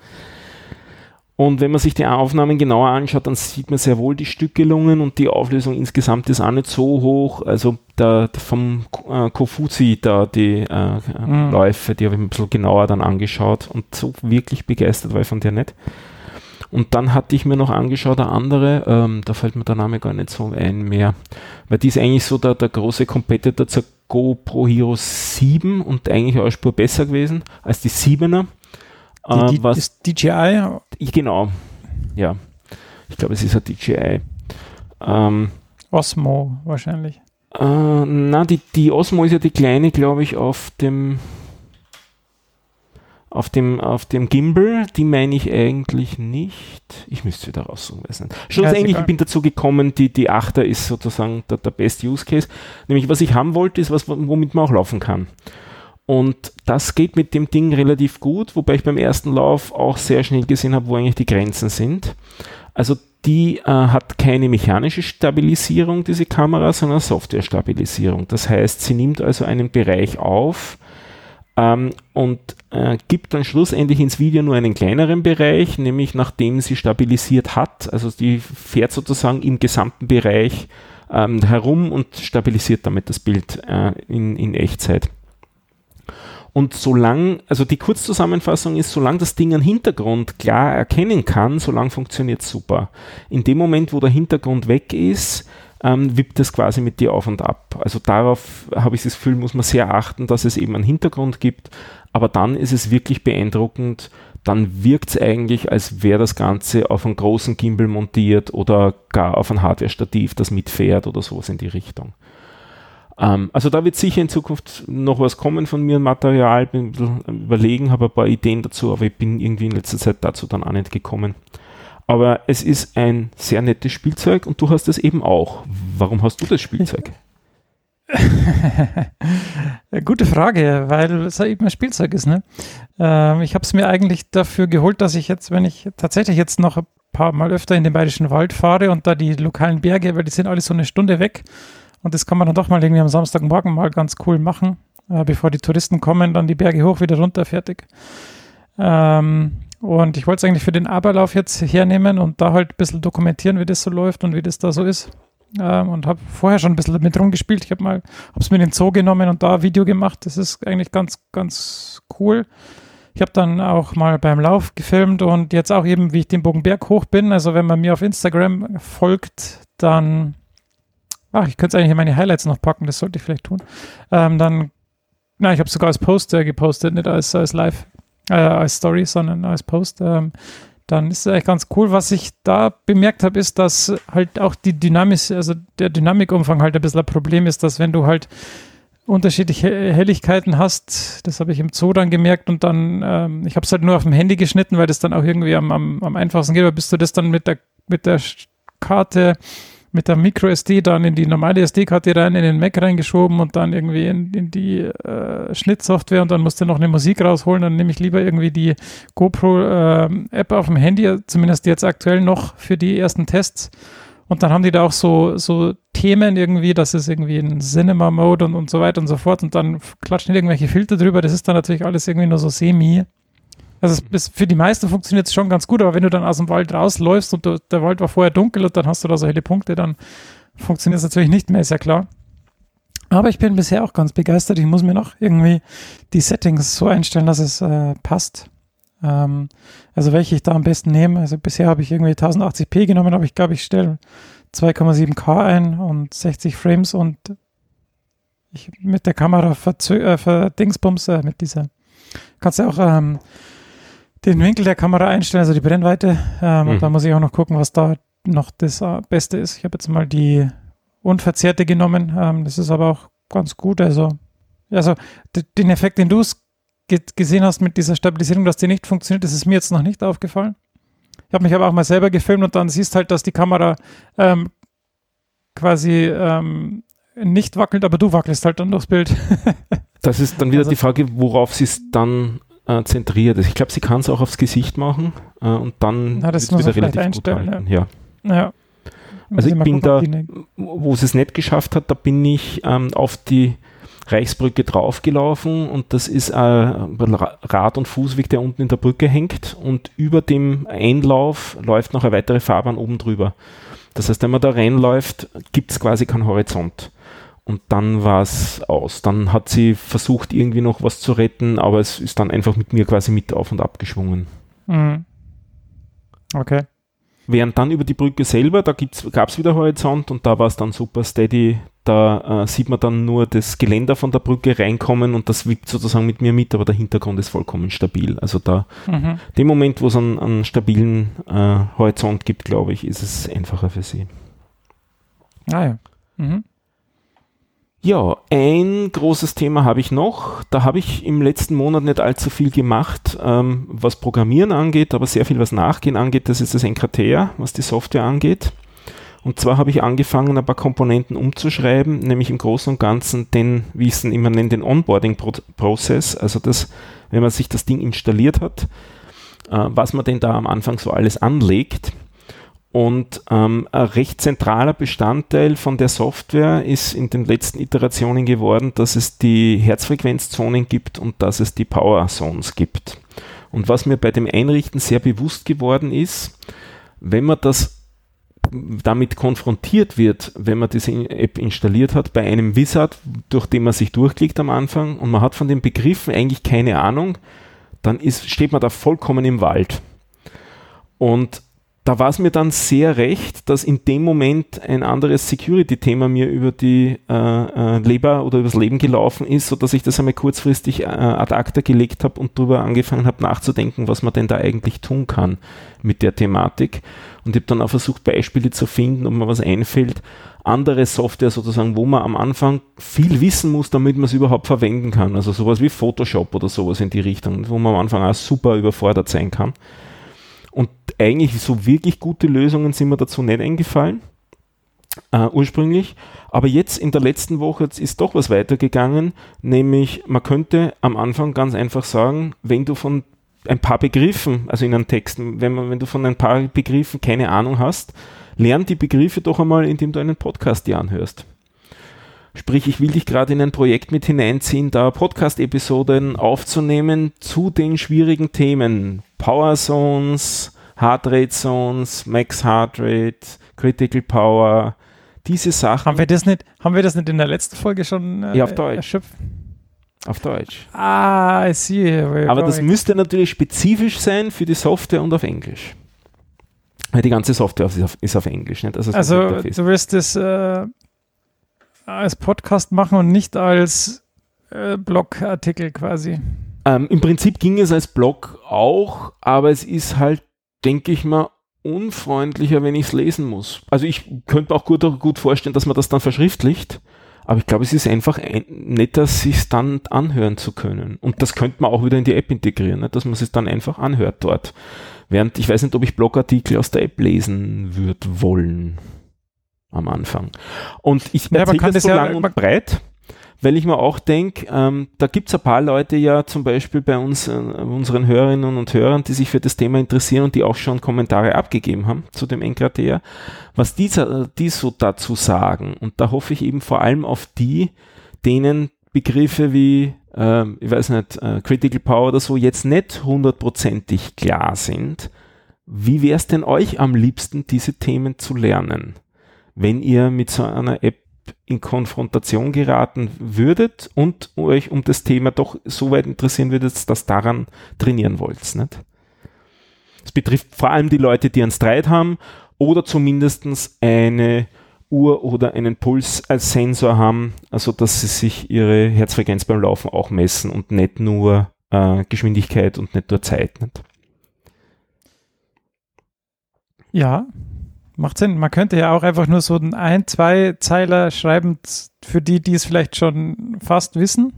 Und wenn man sich die Aufnahmen genauer anschaut, dann sieht man sehr wohl die Stückelungen und die Auflösung insgesamt ist auch nicht so hoch. Also da, vom äh, Kofuzi, da die äh, Mhm. Läufe, die habe ich mir ein bisschen genauer dann angeschaut und so wirklich begeistert war ich von der nicht. Und dann hatte ich mir noch angeschaut, eine andere, ähm, da fällt mir der Name gar nicht so ein mehr, weil die ist eigentlich so der, der große Competitor zur GoPro Hero 7 und eigentlich auch eine Spur besser gewesen als die 7er. Die, die, was das DJI, ich, genau. Ja. Ich glaube, es ist ein DJI. Ähm, Osmo wahrscheinlich. Äh, na, die, die Osmo ist ja die kleine, glaube ich, auf dem auf dem, auf dem Gimbal, die meine ich eigentlich nicht. Ich müsste wieder raussuchen, weiß nicht. Schlussendlich, ich bin dazu gekommen, die, die 8er ist sozusagen der, der beste Use Case. Nämlich, was ich haben wollte, ist was, womit man auch laufen kann. Und das geht mit dem Ding relativ gut, wobei ich beim ersten Lauf auch sehr schnell gesehen habe, wo eigentlich die Grenzen sind. Also die äh, hat keine mechanische Stabilisierung, diese Kamera, sondern Software-Stabilisierung. Das heißt, sie nimmt also einen Bereich auf ähm, und äh, gibt dann schlussendlich ins Video nur einen kleineren Bereich, nämlich nachdem sie stabilisiert hat. Also die fährt sozusagen im gesamten Bereich ähm, herum und stabilisiert damit das Bild äh, in, in Echtzeit. Und solange, also die Kurzzusammenfassung ist, solange das Ding einen Hintergrund klar erkennen kann, solange funktioniert es super. In dem Moment, wo der Hintergrund weg ist, ähm, wippt es quasi mit dir auf und ab. Also darauf habe ich das Gefühl, muss man sehr achten, dass es eben einen Hintergrund gibt. Aber dann ist es wirklich beeindruckend. Dann wirkt es eigentlich, als wäre das Ganze auf einem großen Gimbal montiert oder gar auf ein Hardware-Stativ, das mitfährt oder sowas in die Richtung. Ähm, also da wird sicher in Zukunft noch was kommen von mir, Material, bin ein bisschen überlegen, habe ein paar Ideen dazu, aber ich bin irgendwie in letzter Zeit dazu dann auch nicht gekommen. Aber es ist ein sehr nettes Spielzeug und du hast es eben auch. Warum hast du das Spielzeug? <laughs> Gute Frage, weil es ja eben ein Spielzeug ist. Ne? Ähm, ich habe es mir eigentlich dafür geholt, dass ich jetzt, wenn ich tatsächlich jetzt noch ein paar Mal öfter in den Bayerischen Wald fahre und da die lokalen Berge, weil die sind alle so eine Stunde weg und das kann man dann doch mal irgendwie am Samstagmorgen mal ganz cool machen, äh, bevor die Touristen kommen, dann die Berge hoch, wieder runter, fertig. Ähm, und ich wollte es eigentlich für den Aberlauf jetzt hernehmen und da halt ein bisschen dokumentieren, wie das so läuft und wie das da so ist. Ähm, und habe vorher schon ein bisschen damit rumgespielt. Ich habe mal, habe es mir in den Zoo genommen und da ein Video gemacht. Das ist eigentlich ganz, ganz cool. Ich habe dann auch mal beim Lauf gefilmt und jetzt auch eben, wie ich den Bogenberg hoch bin. Also wenn man mir auf Instagram folgt, dann, ach, ich könnte es eigentlich in meine Highlights noch packen, das sollte ich vielleicht tun. Ähm, dann, na, ich habe sogar als Poster gepostet, nicht als, als Live äh, als Story, sondern als Post, ähm, dann ist es eigentlich ganz cool. Was ich da bemerkt habe, ist, dass halt auch die Dynamik, also der Dynamikumfang halt ein bisschen ein Problem ist, dass wenn du halt unterschiedliche Helligkeiten hast, das habe ich im Zoo dann gemerkt und dann, ähm, ich habe es halt nur auf dem Handy geschnitten, weil das dann auch irgendwie am, am, am einfachsten geht, aber bis du das dann mit der, mit der Karte mit der Micro-SD dann in die normale SD-Karte rein, in den Mac reingeschoben und dann irgendwie in, in die äh, Schnittsoftware und dann musste noch eine Musik rausholen. Dann nehme ich lieber irgendwie die GoPro-App äh, auf dem Handy, zumindest jetzt aktuell noch für die ersten Tests. Und dann haben die da auch so, so Themen irgendwie, das ist irgendwie ein Cinema-Mode und, und so weiter und so fort. Und dann klatschen irgendwelche Filter drüber. Das ist dann natürlich alles irgendwie nur so semi. Also es, für die meisten funktioniert es schon ganz gut, aber wenn du dann aus dem Wald rausläufst und du, der Wald war vorher dunkel und dann hast du da so helle Punkte, dann funktioniert es natürlich nicht mehr, ist ja klar. Aber ich bin bisher auch ganz begeistert. Ich muss mir noch irgendwie die Settings so einstellen, dass es äh, passt. Ähm, also welche ich da am besten nehme. Also bisher habe ich irgendwie 1080p genommen, aber ich glaube, ich stelle 2,7K ein und 60 Frames und ich mit der Kamera äh, verdingsbums äh, mit dieser. Kannst du auch ähm, den Winkel der Kamera einstellen, also die Brennweite. Ähm, mhm. Und da muss ich auch noch gucken, was da noch das äh, Beste ist. Ich habe jetzt mal die unverzerrte genommen. Ähm, das ist aber auch ganz gut. Also, also den Effekt, den du gesehen hast mit dieser Stabilisierung, dass die nicht funktioniert, das ist mir jetzt noch nicht aufgefallen. Ich habe mich aber auch mal selber gefilmt und dann siehst halt, dass die Kamera ähm, quasi ähm, nicht wackelt, aber du wackelst halt dann durchs Bild. <laughs> das ist dann wieder also, die Frage, worauf sie es dann äh, zentriert ist. Ich glaube, sie kann es auch aufs Gesicht machen äh, und dann Na, das wieder relativ gut halten. Ja. ja. Also ich bin da, wo es es nicht geschafft hat, da bin ich ähm, auf die Reichsbrücke draufgelaufen und das ist ein Rad- und Fußweg, der unten in der Brücke hängt und über dem Einlauf läuft noch eine weitere Fahrbahn oben drüber. Das heißt, wenn man da reinläuft, gibt es quasi keinen Horizont. Und dann war es aus. Dann hat sie versucht, irgendwie noch was zu retten, aber es ist dann einfach mit mir quasi mit auf und ab geschwungen. Mhm. Okay. Während dann über die Brücke selber, da gab es wieder Horizont und da war es dann super steady. Da äh, sieht man dann nur das Geländer von der Brücke reinkommen und das wippt sozusagen mit mir mit, aber der Hintergrund ist vollkommen stabil. Also da, mhm. dem Moment, wo es einen, einen stabilen äh, Horizont gibt, glaube ich, ist es einfacher für sie. Ah ja. Mhm. Ja, ein großes Thema habe ich noch. Da habe ich im letzten Monat nicht allzu viel gemacht, ähm, was Programmieren angeht, aber sehr viel was Nachgehen angeht. Das ist das Enkratea, was die Software angeht. Und zwar habe ich angefangen, ein paar Komponenten umzuschreiben, nämlich im Großen und Ganzen den, wie ich es immer nenne, den Onboarding-Prozess, also das, wenn man sich das Ding installiert hat, äh, was man denn da am Anfang so alles anlegt. Und ähm, ein recht zentraler Bestandteil von der Software ist in den letzten Iterationen geworden, dass es die Herzfrequenzzonen gibt und dass es die Power Zones gibt. Und was mir bei dem Einrichten sehr bewusst geworden ist, wenn man das damit konfrontiert wird, wenn man diese App installiert hat, bei einem Wizard, durch den man sich durchklickt am Anfang und man hat von den Begriffen eigentlich keine Ahnung, dann ist, steht man da vollkommen im Wald. Und da war es mir dann sehr recht, dass in dem Moment ein anderes Security-Thema mir über die äh, äh, Leber oder übers Leben gelaufen ist, sodass ich das einmal kurzfristig äh, ad acta gelegt habe und darüber angefangen habe nachzudenken, was man denn da eigentlich tun kann mit der Thematik. Und ich habe dann auch versucht, Beispiele zu finden, ob mir was einfällt, andere Software sozusagen, wo man am Anfang viel wissen muss, damit man es überhaupt verwenden kann. Also sowas wie Photoshop oder sowas in die Richtung, wo man am Anfang auch super überfordert sein kann. Und eigentlich so wirklich gute Lösungen sind mir dazu nicht eingefallen. Uh, ursprünglich. Aber jetzt in der letzten Woche ist doch was weitergegangen, nämlich man könnte am Anfang ganz einfach sagen, wenn du von ein paar Begriffen, also in einem Text, wenn, man, wenn du von ein paar Begriffen keine Ahnung hast, lern die Begriffe doch einmal, indem du einen Podcast dir anhörst. Sprich, ich will dich gerade in ein Projekt mit hineinziehen, da Podcast-Episoden aufzunehmen zu den schwierigen Themen. Power Zones, Heart Rate Zones, Max Heart Rate, Critical Power, diese Sachen. Haben wir das nicht, haben wir das nicht in der letzten Folge schon äh, ja, auf Deutsch. erschöpft? Auf Deutsch. Ah, I see. Aber das müsste natürlich spezifisch sein für die Software und auf Englisch. Weil die ganze Software ist auf, ist auf Englisch. Nicht? Also, also du wirst das äh, als Podcast machen und nicht als äh, Blogartikel quasi. Ähm, Im Prinzip ging es als Blog auch, aber es ist halt, denke ich mal, unfreundlicher, wenn ich es lesen muss. Also ich könnte mir auch gut, gut vorstellen, dass man das dann verschriftlicht, aber ich glaube, es ist einfach ein, netter, sich dann anhören zu können. Und das könnte man auch wieder in die App integrieren, ne? dass man es dann einfach anhört dort. Während ich weiß nicht, ob ich Blogartikel aus der App lesen würde wollen am Anfang. Und ich erzähle ja, das so ja, lang und breit, weil ich mir auch denke, ähm, da gibt es ein paar Leute ja zum Beispiel bei uns, äh, unseren Hörerinnen und Hörern, die sich für das Thema interessieren und die auch schon Kommentare abgegeben haben zu dem Enkratea, was die, die so dazu sagen. Und da hoffe ich eben vor allem auf die, denen Begriffe wie, äh, ich weiß nicht, äh, Critical Power oder so jetzt nicht hundertprozentig klar sind. Wie wäre es denn euch am liebsten, diese Themen zu lernen? wenn ihr mit so einer App in Konfrontation geraten würdet und euch um das Thema doch so weit interessieren würdet, dass daran trainieren wollt. Nicht? Das betrifft vor allem die Leute, die einen Streit haben oder zumindest eine Uhr oder einen Puls als Sensor haben, also dass sie sich ihre Herzfrequenz beim Laufen auch messen und nicht nur äh, Geschwindigkeit und nicht nur Zeit. Nicht? Ja, Macht Sinn. Man könnte ja auch einfach nur so ein, ein zwei Zeiler schreiben für die, die es vielleicht schon fast wissen,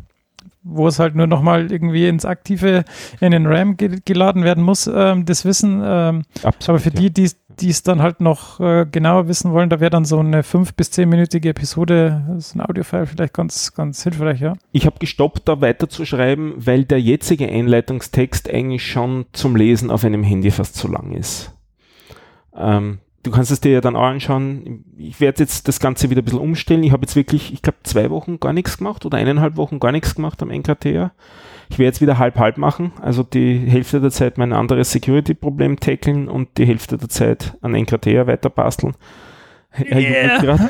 wo es halt nur nochmal irgendwie ins Aktive in den RAM ge geladen werden muss, ähm, das Wissen. Ähm, Absolut, aber für ja. die, die es dann halt noch äh, genauer wissen wollen, da wäre dann so eine fünf- bis zehnminütige Episode, so ein Audiofile vielleicht ganz, ganz hilfreich, ja. Ich habe gestoppt, da weiterzuschreiben, weil der jetzige Einleitungstext eigentlich schon zum Lesen auf einem Handy fast zu lang ist. Ähm, du kannst es dir ja dann auch anschauen. Ich werde jetzt das Ganze wieder ein bisschen umstellen. Ich habe jetzt wirklich, ich glaube, zwei Wochen gar nichts gemacht oder eineinhalb Wochen gar nichts gemacht am NKTA. Ich werde jetzt wieder halb-halb machen, also die Hälfte der Zeit mein anderes Security-Problem tackeln und die Hälfte der Zeit an NKTA weiter basteln. Yeah. <laughs>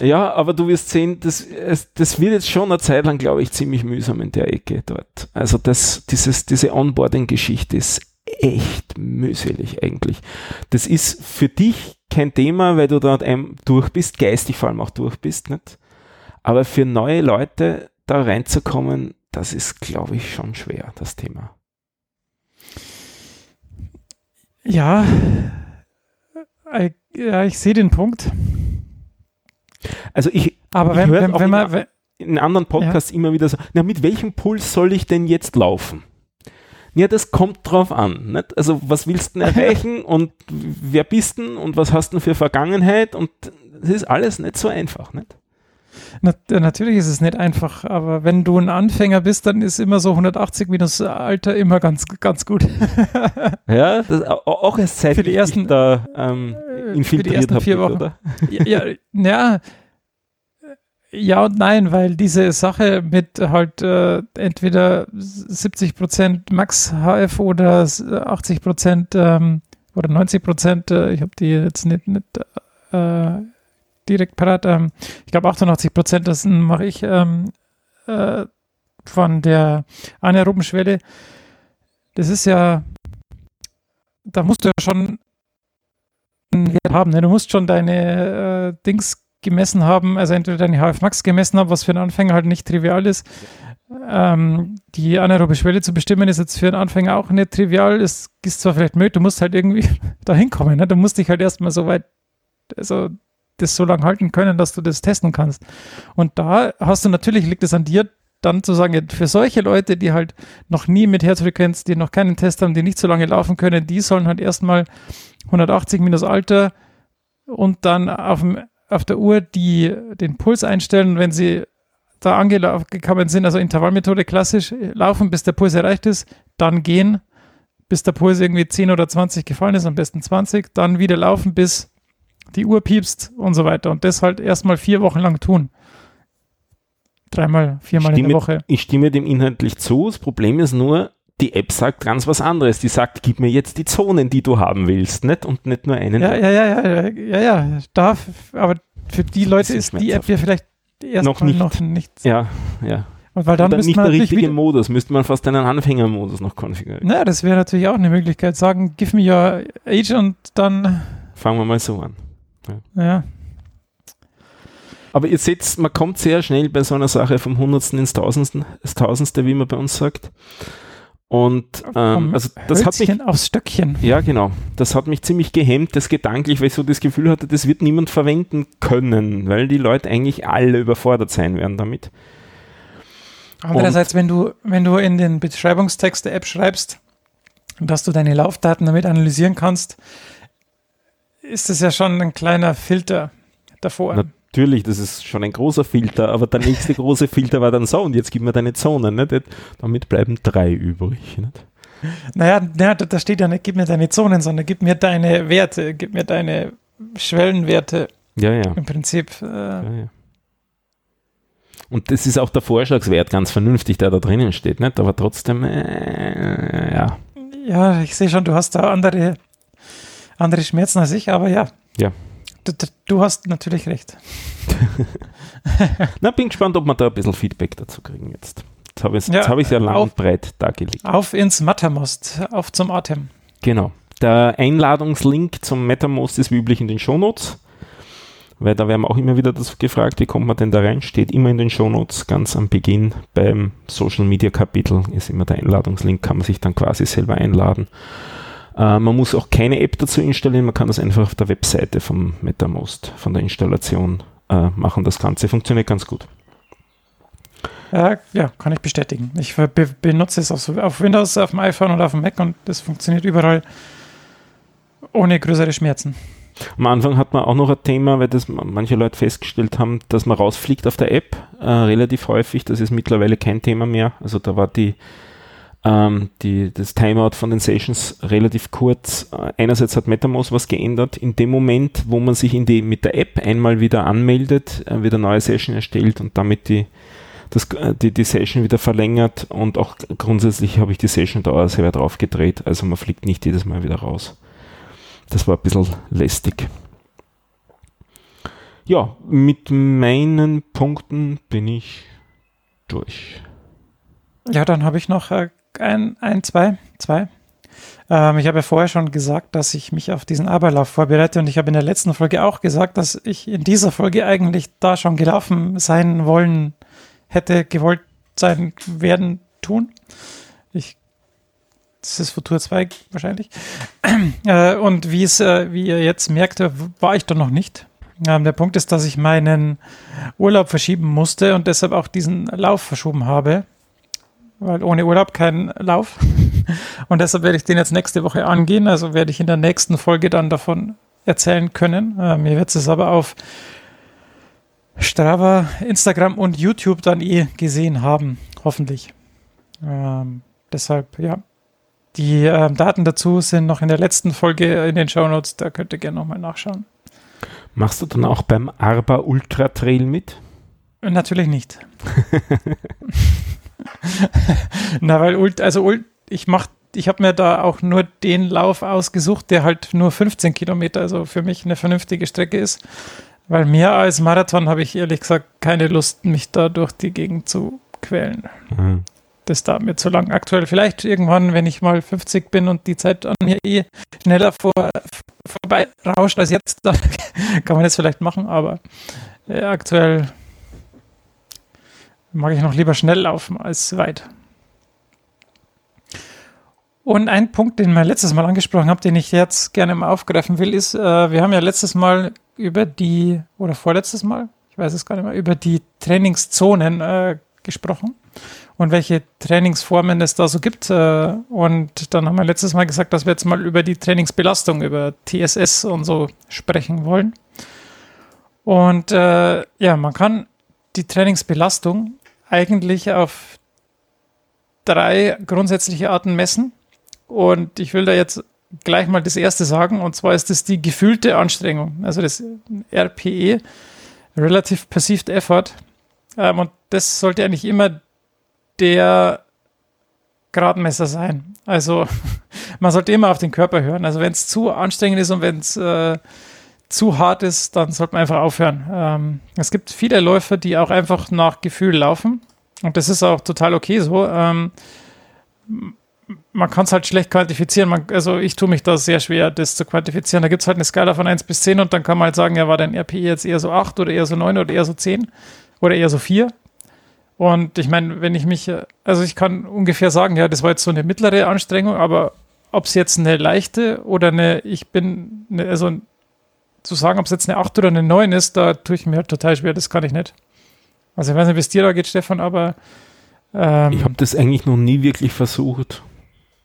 ja, aber du wirst sehen, das, das wird jetzt schon eine Zeit lang, glaube ich, ziemlich mühsam in der Ecke dort. Also das, dieses, diese Onboarding-Geschichte ist echt mühselig eigentlich. Das ist für dich kein Thema, weil du dort durch bist, geistig vor allem auch durch bist, nicht? Aber für neue Leute da reinzukommen, das ist, glaube ich, schon schwer, das Thema. Ja, ich, ja, ich sehe den Punkt. Also ich, Aber ich wenn, wenn, wenn in, man, wenn, in anderen Podcasts immer wieder so, na, mit welchem Puls soll ich denn jetzt laufen? Ja, das kommt drauf an. Nicht? Also, was willst du erreichen <laughs> und wer bist denn und was hast du für Vergangenheit? Und das ist alles nicht so einfach. Nicht? Na, natürlich ist es nicht einfach, aber wenn du ein Anfänger bist, dann ist immer so 180 minus Alter immer ganz, ganz gut. <laughs> Ja, das au- auch erst seit Für die ersten- da ähm, Für die infiltriert ersten vier Wochen. oder? ja, ja, ja, ja und nein, weil diese Sache mit halt äh, entweder 70% Max HF oder 80% ähm, oder 90%, äh, ich habe die jetzt nicht, nicht äh, direkt parat, ähm, ich glaube 88% das mache ich ähm, äh, von der anaeroben Schwelle. Das ist ja, da musst du ja schon einen Wert haben. Ne? Du musst schon deine äh, Dings gemessen haben, also entweder deine HF Max gemessen haben, was für einen Anfänger halt nicht trivial ist. Ähm, die anaerobe Schwelle zu bestimmen ist jetzt für einen Anfänger auch nicht trivial. Es ist zwar vielleicht möglich, du musst halt irgendwie <laughs> da hinkommen. Ne? Du musst dich halt erstmal so weit, also das so lange halten können, dass du das testen kannst. Und da hast du natürlich, liegt es an dir, dann zu sagen, für solche Leute, die halt noch nie mit Herzfrequenz, die noch keinen Test haben, die nicht so lange laufen können, die sollen halt erstmal 180 minus Alter und dann auf, dem, auf der Uhr die, den Puls einstellen. Wenn sie da angekommen sind, also Intervallmethode klassisch, laufen, bis der Puls erreicht ist, dann gehen, bis der Puls irgendwie 10 oder 20 gefallen ist, am besten 20, dann wieder laufen, bis die Uhr piepst und so weiter. Und das halt erstmal vier Wochen lang tun. Dreimal, viermal in Stimme- der Woche. Ich stimme dem inhaltlich zu. Das Problem ist nur, die App sagt ganz was anderes. Die sagt, gib mir jetzt die Zonen, die du haben willst, nicht? Und nicht nur einen. Ja, ja, ja, ja, ja, ja, darf, aber für die Leute ist ist die App ja vielleicht Noch nicht. noch nicht. ja. ja. Und weil dann müsste nicht man der richtige Modus. Müsste man fast einen Anfängermodus noch konfigurieren. na, das wäre natürlich auch eine Möglichkeit, sagen, give me your age und dann, Fangen wir mal so an. ja, Aber ihr seht, man kommt sehr schnell bei so einer Sache vom Hundertsten ins Tausendsten, das Tausendste, wie man bei uns sagt. Und ähm, also das hat mich aufs Stöckchen. Ja, genau. Das hat mich ziemlich gehemmt, das gedanklich, weil ich so das Gefühl hatte, das wird niemand verwenden können, weil die Leute eigentlich alle überfordert sein werden damit. Andererseits, wenn du, wenn du in den Beschreibungstext der App schreibst, dass du deine Laufdaten damit analysieren kannst, ist das ja schon ein kleiner Filter davor. Na, Natürlich, das ist schon ein großer Filter, aber der nächste große Filter war dann so, und jetzt gib mir deine Zonen. Nicht? Damit bleiben drei übrig. Nicht? Naja, naja, da da steht ja nicht, gib mir deine Zonen, sondern gib mir deine Werte, gib mir deine Schwellenwerte Ja, ja. im Prinzip. Äh, ja, ja. Und das ist auch der Vorschlagswert ganz vernünftig, der da drinnen steht, nicht? aber trotzdem, äh, ja. ja, ich sehe schon, du hast da andere, andere Schmerzen als ich, aber ja. Ja. Du, du, hast natürlich recht. <laughs> Na, bin gespannt, ob wir da ein bisschen Feedback dazu kriegen jetzt. Jetzt habe ich es Ja, hab ja lang auf- und breit dargelegt. Auf ins Mattermost, auf zum Atem. Genau. Der Einladungslink zum MetaMost ist wie üblich in den Shownotes, weil da werden wir auch immer wieder das gefragt, wie kommt man denn da rein? Steht immer in den Shownotes, ganz am Beginn beim Social Media Kapitel ist immer der Einladungslink, kann man sich dann quasi selber einladen. Äh, man muss auch keine App dazu installieren, man kann das einfach auf der Webseite vom MetaMost, von der Installation äh, machen. Das Ganze funktioniert ganz gut. Ja, ja, kann ich bestätigen. Ich be benutze es auf, auf Windows, auf dem iPhone und auf dem Mac und das funktioniert überall ohne größere Schmerzen. Am Anfang hat man auch noch ein Thema, weil das manche Leute festgestellt haben, dass man rausfliegt auf der App äh, relativ häufig. Das ist mittlerweile kein Thema mehr. Also da war die, ähm, die, das Timeout von den Sessions relativ kurz. Äh, einerseits hat MetaMost was geändert. In dem Moment, wo man sich die, mit der App einmal wieder anmeldet, äh, wieder neue Session erstellt und damit die, das, äh, die, die Session wieder verlängert und auch grundsätzlich habe ich die Session-Dauer selber drauf gedreht. Also man fliegt nicht jedes Mal wieder raus. Das war ein bisschen lästig. Ja, mit meinen Punkten bin ich durch. Ja, dann habe ich noch äh, ein, ein, zwei, zwei. Ähm, ich habe ja vorher schon gesagt, dass ich mich auf diesen Aberlauf vorbereite und ich habe in der letzten Folge auch gesagt, dass ich in dieser Folge eigentlich da schon gelaufen sein wollen hätte, gewollt sein werden, tun. Ich das ist Futur 2 wahrscheinlich. <clears throat> Äh, und wie es, äh, wie ihr jetzt merkt, äh, war ich da noch nicht. Ähm, der Punkt ist, dass ich meinen Urlaub verschieben musste und deshalb auch diesen Lauf verschoben habe. Weil ohne Urlaub kein Lauf. <laughs> und deshalb werde ich den jetzt nächste Woche angehen. Also werde ich in der nächsten Folge dann davon erzählen können. Äh, mir wird es aber auf Strava, Instagram und YouTube dann eh gesehen haben. Hoffentlich. Ähm, deshalb, ja. Die ähm, Daten dazu sind noch in der letzten Folge in den Show Notes. Da könnt ihr gerne nochmal nachschauen. Machst du dann auch beim Arba Ultra Trail mit? Natürlich nicht. <laughs> Na, weil also ich mach, ich habe mir da auch nur den Lauf ausgesucht, der halt nur 15 Kilometer, also für mich eine vernünftige Strecke ist. Weil mehr als Marathon habe ich ehrlich gesagt keine Lust, mich da durch die Gegend zu quälen. Mhm. Das dauert mir zu lang. Aktuell vielleicht irgendwann, wenn ich mal 50 bin und die Zeit an mir eh schneller vor, vorbei rauscht als jetzt, <laughs> dann kann man das vielleicht machen, aber äh, aktuell mag ich noch lieber schnell laufen als weit. Und ein Punkt, den wir letztes Mal angesprochen haben, den ich jetzt gerne mal aufgreifen will, ist, äh, wir haben ja letztes Mal über die, oder vorletztes Mal, ich weiß es gar nicht mehr, über die Trainingszonen äh, gesprochen und welche Trainingsformen es da so gibt. Äh, und dann haben wir letztes Mal gesagt, dass wir jetzt mal über die Trainingsbelastung, über TSS und so sprechen wollen. Und äh, ja, man kann die Trainingsbelastung eigentlich auf drei grundsätzliche Arten messen. Und ich will da jetzt gleich mal das erste sagen, und zwar ist das die gefühlte Anstrengung, also das RPE, Relative Perceived Effort. Ähm, und das sollte eigentlich immer der Gradmesser sein. Also <laughs> man sollte immer auf den Körper hören. Also wenn es zu anstrengend ist und wenn es äh, zu hart ist, dann sollte man einfach aufhören. Ähm, es gibt viele Läufer, die auch einfach nach Gefühl laufen. Und das ist auch total okay so. Ähm, man kann es halt schlecht quantifizieren. Man, also ich tue mich da sehr schwer, das zu quantifizieren. Da gibt es halt eine Skala von 1 bis 10 und dann kann man halt sagen, ja, war dein RPI jetzt eher so 8 oder eher so 9 oder eher so 10 oder eher so 4. Und ich meine, wenn ich mich, also ich kann ungefähr sagen, ja, das war jetzt so eine mittlere Anstrengung, aber ob es jetzt eine leichte oder eine, ich bin, eine, also zu sagen, ob es jetzt eine 8 oder eine 9 ist, da tue ich mir halt total schwer, das kann ich nicht. Also ich weiß nicht, wie es dir da geht, Stefan, aber ähm, ich habe das eigentlich noch nie wirklich versucht.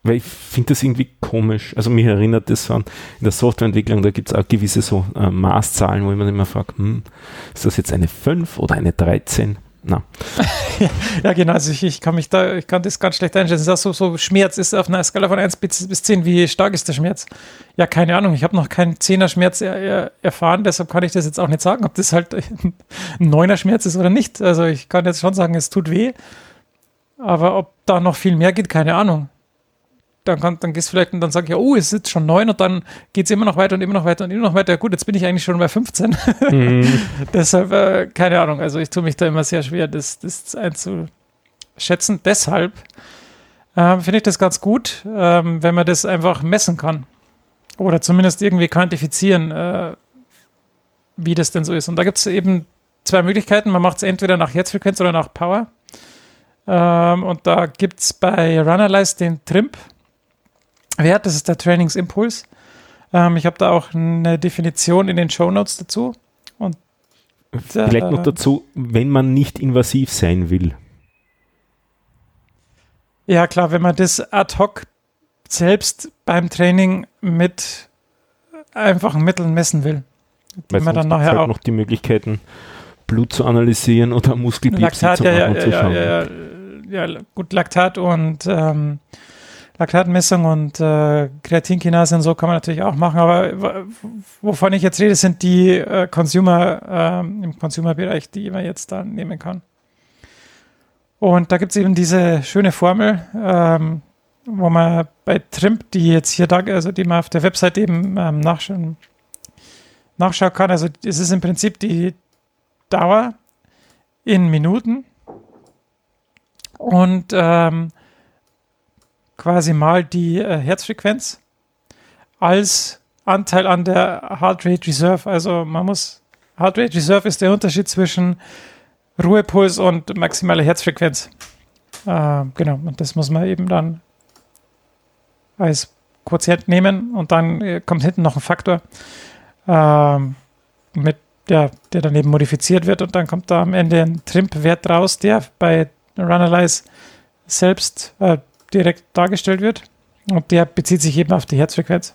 Weil ich finde das irgendwie komisch. Also mich erinnert das an, in der Softwareentwicklung, da gibt es auch gewisse so äh, Maßzahlen, wo mir immer frage, hm, ist das jetzt eine 5 oder eine 13? Na. <laughs> ja, genau. Also ich, ich, kann mich da, ich kann das ganz schlecht einschätzen. Das ist auch so, so Schmerz ist auf einer Skala von 1 bis, bis 10. Wie stark ist der Schmerz? Ja, keine Ahnung. Ich habe noch keinen 10er Schmerz er, er, erfahren, deshalb kann ich das jetzt auch nicht sagen, ob das halt <laughs> ein 9er Schmerz ist oder nicht. Also ich kann jetzt schon sagen, es tut weh. Aber ob da noch viel mehr geht, keine Ahnung dann, kann, dann gehst du vielleicht und dann sag ich, ja, oh, es ist jetzt schon neun und dann geht es immer noch weiter und immer noch weiter und immer noch weiter. Gut, jetzt bin ich eigentlich schon bei 15. Mhm. <laughs> Deshalb, äh, keine Ahnung, also ich tue mich da immer sehr schwer, das, das einzuschätzen. Deshalb äh, finde ich das ganz gut, äh, wenn man das einfach messen kann. Oder zumindest irgendwie quantifizieren, äh, wie das denn so ist. Und da gibt es eben zwei Möglichkeiten. Man macht es entweder nach Herzfrequenz oder nach Power. Ähm, und da gibt es bei Runalyze den Trimp Wert. Das ist der Trainingsimpuls. Ähm, ich habe da auch eine Definition in den Show Notes dazu. Und Vielleicht noch dazu, wenn man nicht invasiv sein will. Ja, klar, wenn man das ad hoc selbst beim Training mit einfachen Mitteln messen will. Die man dann nachher halt auch noch die Möglichkeiten, Blut zu analysieren oder Muskelbiopsie zu machen ja. Ja, ja, ja, gut, Laktat und ähm, Laktatmessung und äh, Kreatinkinase und so kann man natürlich auch machen, aber wovon ich jetzt rede, sind die äh, Consumer, äh, im Consumer-Bereich, die man jetzt da nehmen kann. Und da gibt es eben diese schöne Formel, ähm, wo man bei Trimp, die jetzt hier da, also die man auf der Website eben ähm, nachschauen, nachschauen kann, also es ist im Prinzip die Dauer in Minuten und ähm, quasi mal die äh, Herzfrequenz als Anteil an der Heart Rate Reserve. Also man muss, Heart Rate Reserve ist der Unterschied zwischen Ruhepuls und maximaler Herzfrequenz. Äh, genau, und das muss man eben dann als Quotient nehmen und dann äh, kommt hinten noch ein Faktor, äh, mit der, der dann eben modifiziert wird und dann kommt da am Ende ein Trimp-Wert raus, der bei Runalyze selbst äh, direkt dargestellt wird und der bezieht sich eben auf die Herzfrequenz.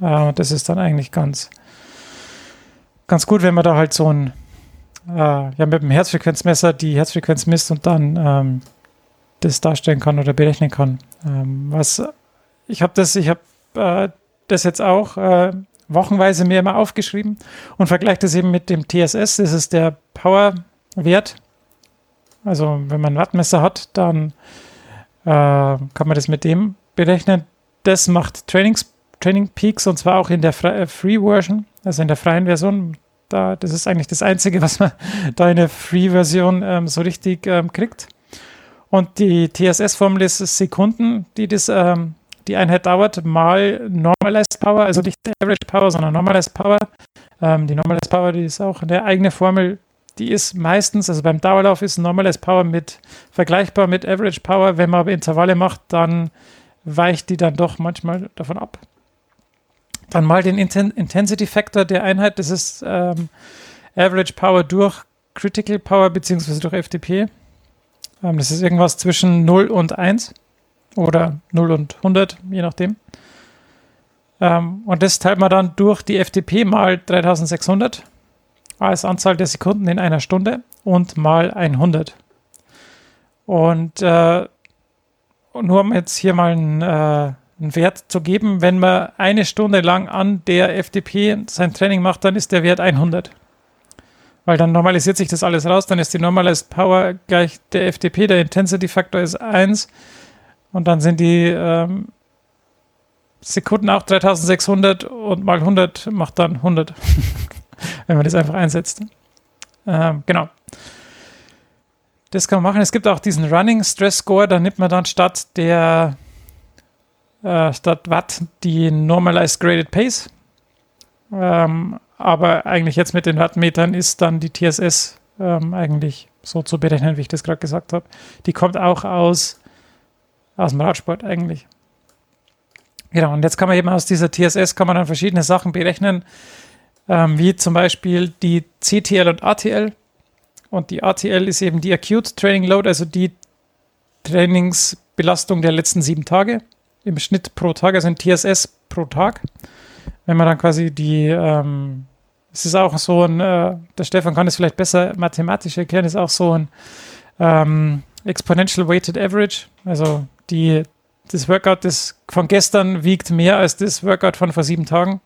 Äh, das ist dann eigentlich ganz, ganz gut, wenn man da halt so ein äh, ja, mit dem Herzfrequenzmesser die Herzfrequenz misst und dann ähm, das darstellen kann oder berechnen kann. Ähm, was ich habe das, ich habe äh, das jetzt auch äh, wochenweise mir immer aufgeschrieben und vergleiche das eben mit dem TSS. Das ist der Power-Wert. Also wenn man ein Wattmesser hat, dann äh, kann man das mit dem berechnen. Das macht Trainings, Training Peaks und zwar auch in der äh, Free-Version, also in der freien Version. Da, das ist eigentlich das Einzige, was man <laughs> da in der Free-Version ähm, so richtig ähm, kriegt. Und die TSS-Formel ist Sekunden, die das ähm, die Einheit dauert, mal Normalized Power, also nicht Average Power, sondern Normalized Power. Ähm, die Normalized Power, die ist auch eine eigene Formel, die ist meistens, also beim Dauerlauf ist Normalized Power mit vergleichbar mit Average Power. Wenn man aber Intervalle macht, dann weicht die dann doch manchmal davon ab. Dann mal den Inten Intensity Factor der Einheit, das ist ähm, Average Power durch Critical Power beziehungsweise durch FTP. Ähm, das ist irgendwas zwischen 0 und 1 oder 0 und 100, je nachdem. Ähm, und das teilt man dann durch die FDP mal 3600 als Anzahl der Sekunden in einer Stunde und mal 100. Und äh, nur um jetzt hier mal einen, äh, einen, Wert zu geben, wenn man eine Stunde lang an der FDP sein Training macht, dann ist der Wert 100. Weil dann normalisiert sich das alles raus, dann ist die Normalized Power gleich der FDP, der Intensity Factor ist 1 und dann sind die ähm, Sekunden auch 3600 und mal 100 macht dann 100, <laughs> <laughs> wenn man das einfach einsetzt. Ähm, genau. Das kann man machen. Es gibt auch diesen Running Stress Score, da nimmt man dann statt der äh, statt Watt die Normalized Graded Pace. Ähm, aber eigentlich jetzt mit den Wattmetern ist dann die TSS ähm, eigentlich so zu berechnen, wie ich das gerade gesagt habe. Die kommt auch aus aus dem Radsport eigentlich. Genau, und jetzt kann man eben aus dieser TSS kann man dann verschiedene Sachen berechnen, ähm, wie zum Beispiel die CTL und ATL. Und die ATL ist eben die Acute Training Load, also die Trainingsbelastung der letzten sieben Tage. Im Schnitt pro Tag, also ein TSS pro Tag. Wenn man dann quasi die, ähm, es ist auch so ein, äh, der Stefan kann es vielleicht besser mathematisch erklären, ist auch so ein ähm, Exponential Weighted Average. Also die, das Workout des, von gestern wiegt mehr als das Workout von vor sieben Tagen.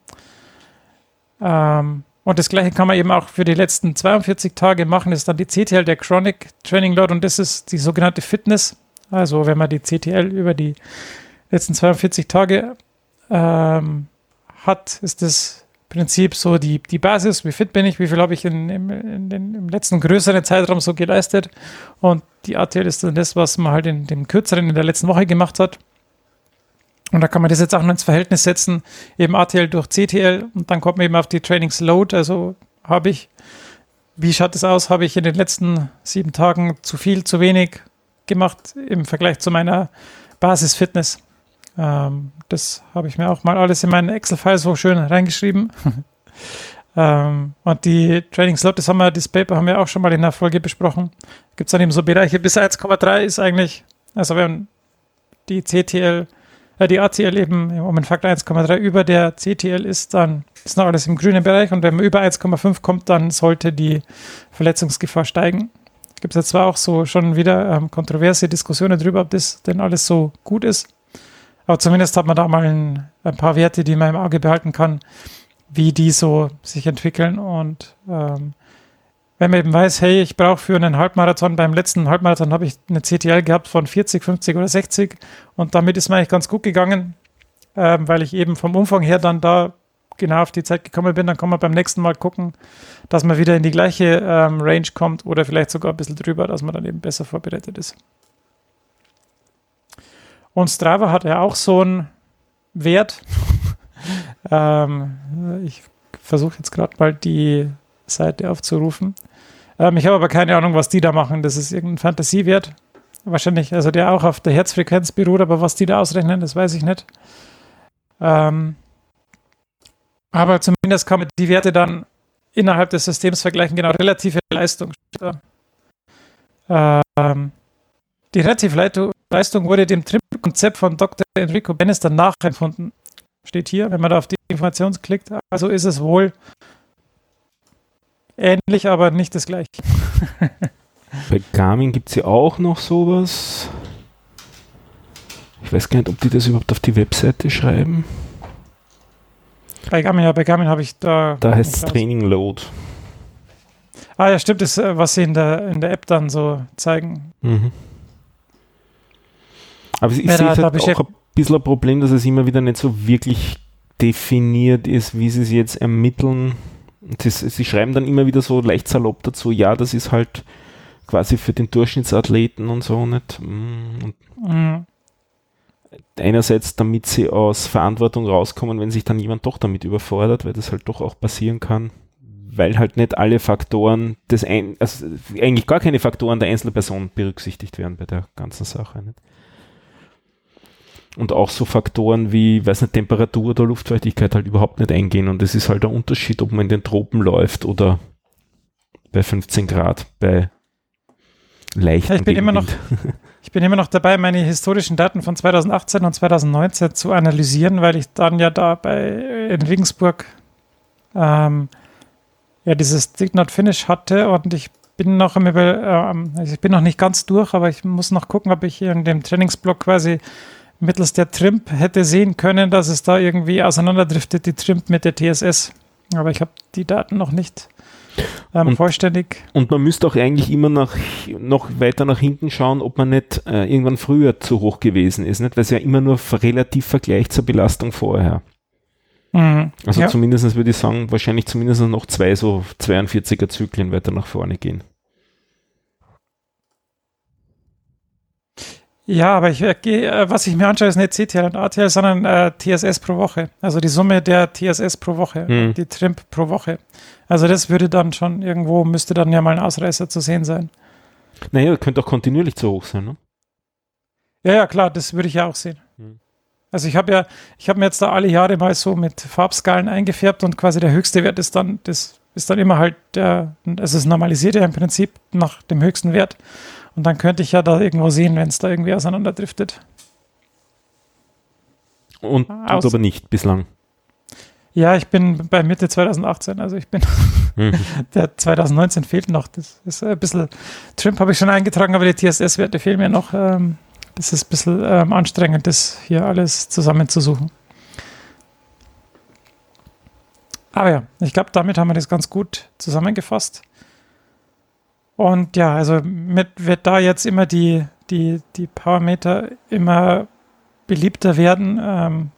Ähm, und das gleiche kann man eben auch für die letzten 42 Tage machen. Das ist dann die CTL, der Chronic Training Load, und das ist die sogenannte Fitness. Also wenn man die CTL über die letzten 42 Tage ähm, hat, ist das Prinzip so die, die Basis, wie fit bin ich, wie viel habe ich in, in, in den, im letzten größeren Zeitraum so geleistet. Und die ATL ist dann das, was man halt in dem kürzeren in der letzten Woche gemacht hat. Und da kann man das jetzt auch noch ins Verhältnis setzen, eben ATL durch CTL und dann kommt man eben auf die Trainingsload. Also habe ich, wie schaut es aus, habe ich in den letzten sieben Tagen zu viel, zu wenig gemacht im Vergleich zu meiner Basisfitness. Ähm, das habe ich mir auch mal alles in meinen Excel-File so schön reingeschrieben. <laughs> ähm, und die Training Slot, das haben wir, das Paper haben wir auch schon mal in der Folge besprochen. Gibt es dann eben so Bereiche bis 1,3 ist eigentlich, also wenn die CTL, die ATL eben um den Faktor 1,3 über der CTL ist, dann ist noch alles im grünen Bereich und wenn man über 1,5 kommt, dann sollte die Verletzungsgefahr steigen. Gibt es jetzt zwar auch so schon wieder ähm, kontroverse Diskussionen darüber, ob das denn alles so gut ist. Aber zumindest hat man da mal ein, ein, paar Werte, die man im Auge behalten kann, wie die so sich entwickeln. Und ähm, wenn man eben weiß, hey, ich brauche für einen Halbmarathon, beim letzten Halbmarathon habe ich eine CTL gehabt von 40, 50 oder 60 und damit ist mir eigentlich ganz gut gegangen, ähm, weil ich eben vom Umfang her dann da genau auf die Zeit gekommen bin, dann kann man beim nächsten Mal gucken, dass man wieder in die gleiche ähm, Range kommt oder vielleicht sogar ein bisschen drüber, dass man dann eben besser vorbereitet ist. Und Strava hat ja auch so einen Wert. <laughs> ähm, ich versuche jetzt gerade mal die Seite aufzurufen. Ähm, ich habe aber keine Ahnung, was die da machen. Das ist irgendein Fantasiewert. Wahrscheinlich, also der auch auf der Herzfrequenz beruht, aber was die da ausrechnen, das weiß ich nicht. Ähm, aber zumindest kann man die Werte dann innerhalb des Systems vergleichen, genau, relative Leistung. Ähm, die relative Leistung wurde dem Trip-Konzept von Dr. Enrico Bannister nachempfunden. Steht hier, wenn man da auf die Information klickt. Also ist es wohl ähnlich, aber nicht das gleiche. <laughs> Bei Garmin gibt es ja auch noch sowas. Ich weiß gar nicht, ob die das überhaupt auf die Webseite schreiben. Bei Garmin, ja, bei Garmin habe ich da. Da heißt es Training Load. Ah ja, stimmt, das, was sie in der, in der App dann so zeigen. Mhm. Aber ich ja, sehe halt auch ein bisschen ein Problem, dass es immer wieder nicht so wirklich definiert ist, wie sie es jetzt ermitteln. Das, sie schreiben dann immer wieder so leicht salopp dazu, ja, das ist halt quasi für den Durchschnittsathleten und so nicht. Mm, und mhm. Einerseits, damit sie aus Verantwortung rauskommen, wenn sich dann jemand doch damit überfordert, weil das halt doch auch passieren kann, weil halt nicht alle Faktoren des ein, also eigentlich gar keine Faktoren der Einzelperson berücksichtigt werden bei der ganzen Sache. Nicht? Und auch so Faktoren wie, weiß nicht, Temperatur oder Luftfeuchtigkeit halt überhaupt nicht eingehen. Und es ist halt der Unterschied, ob man in den Tropen läuft oder bei 15 Grad, bei leicht. Ja, ich bin immer noch, <laughs> ich bin immer noch dabei, meine historischen Daten von 2018 und 2019 zu analysieren, weil ich dann ja da bei in Regensburg ähm, ja dieses Did Not Finish hatte und ich bin noch im ähm, also ich bin noch nicht ganz durch, aber ich muss noch gucken, ob ich hier in dem Trainingsblock quasi mittels der Trimp hätte sehen können, dass es da irgendwie auseinanderdriftet, die Trimp mit der TSS. Aber ich habe die Daten noch nicht ähm, und, vollständig. Und man müsste auch eigentlich immer nach, noch weiter nach hinten schauen, ob man nicht äh, irgendwann früher zu hoch gewesen ist, nicht? weil es ja immer nur relativ vergleicht zur Belastung vorher. Mhm, also ja. zumindest würde ich sagen, wahrscheinlich zumindest noch zwei so 42er Zyklen weiter nach vorne gehen. Ja, aber ich, äh, was ich mir anschaue, ist nicht CTL und ATL, sondern äh, TSS pro Woche. Also die Summe der TSS pro Woche, hm. die Trimp pro Woche. Also das würde dann schon irgendwo, müsste dann ja mal ein Ausreißer zu sehen sein. Naja, könnte auch kontinuierlich zu hoch sein, ne? Ja, ja, klar, das würde ich ja auch sehen. Hm. Also ich habe ja, ich habe mir jetzt da alle Jahre mal so mit Farbskalen eingefärbt und quasi der höchste Wert ist dann, das ist dann immer halt der, also es normalisiert ja im Prinzip nach dem höchsten Wert. Und dann könnte ich ja da irgendwo sehen, wenn es da irgendwie auseinanderdriftet. Und Aus aber nicht bislang. Ja, ich bin bei Mitte 2018, also ich bin mhm. <laughs> der 2019 fehlt noch. Das ist ein bisschen, Trimp habe ich schon eingetragen, aber die TSS-Werte fehlen mir noch. Ähm, das ist ein bisschen ähm, anstrengend, das hier alles zusammenzusuchen. Aber ja, ich glaube, damit haben wir das ganz gut zusammengefasst. Und ja, also mit, wird da jetzt immer die, die, die Parameter immer beliebter werden, ähm,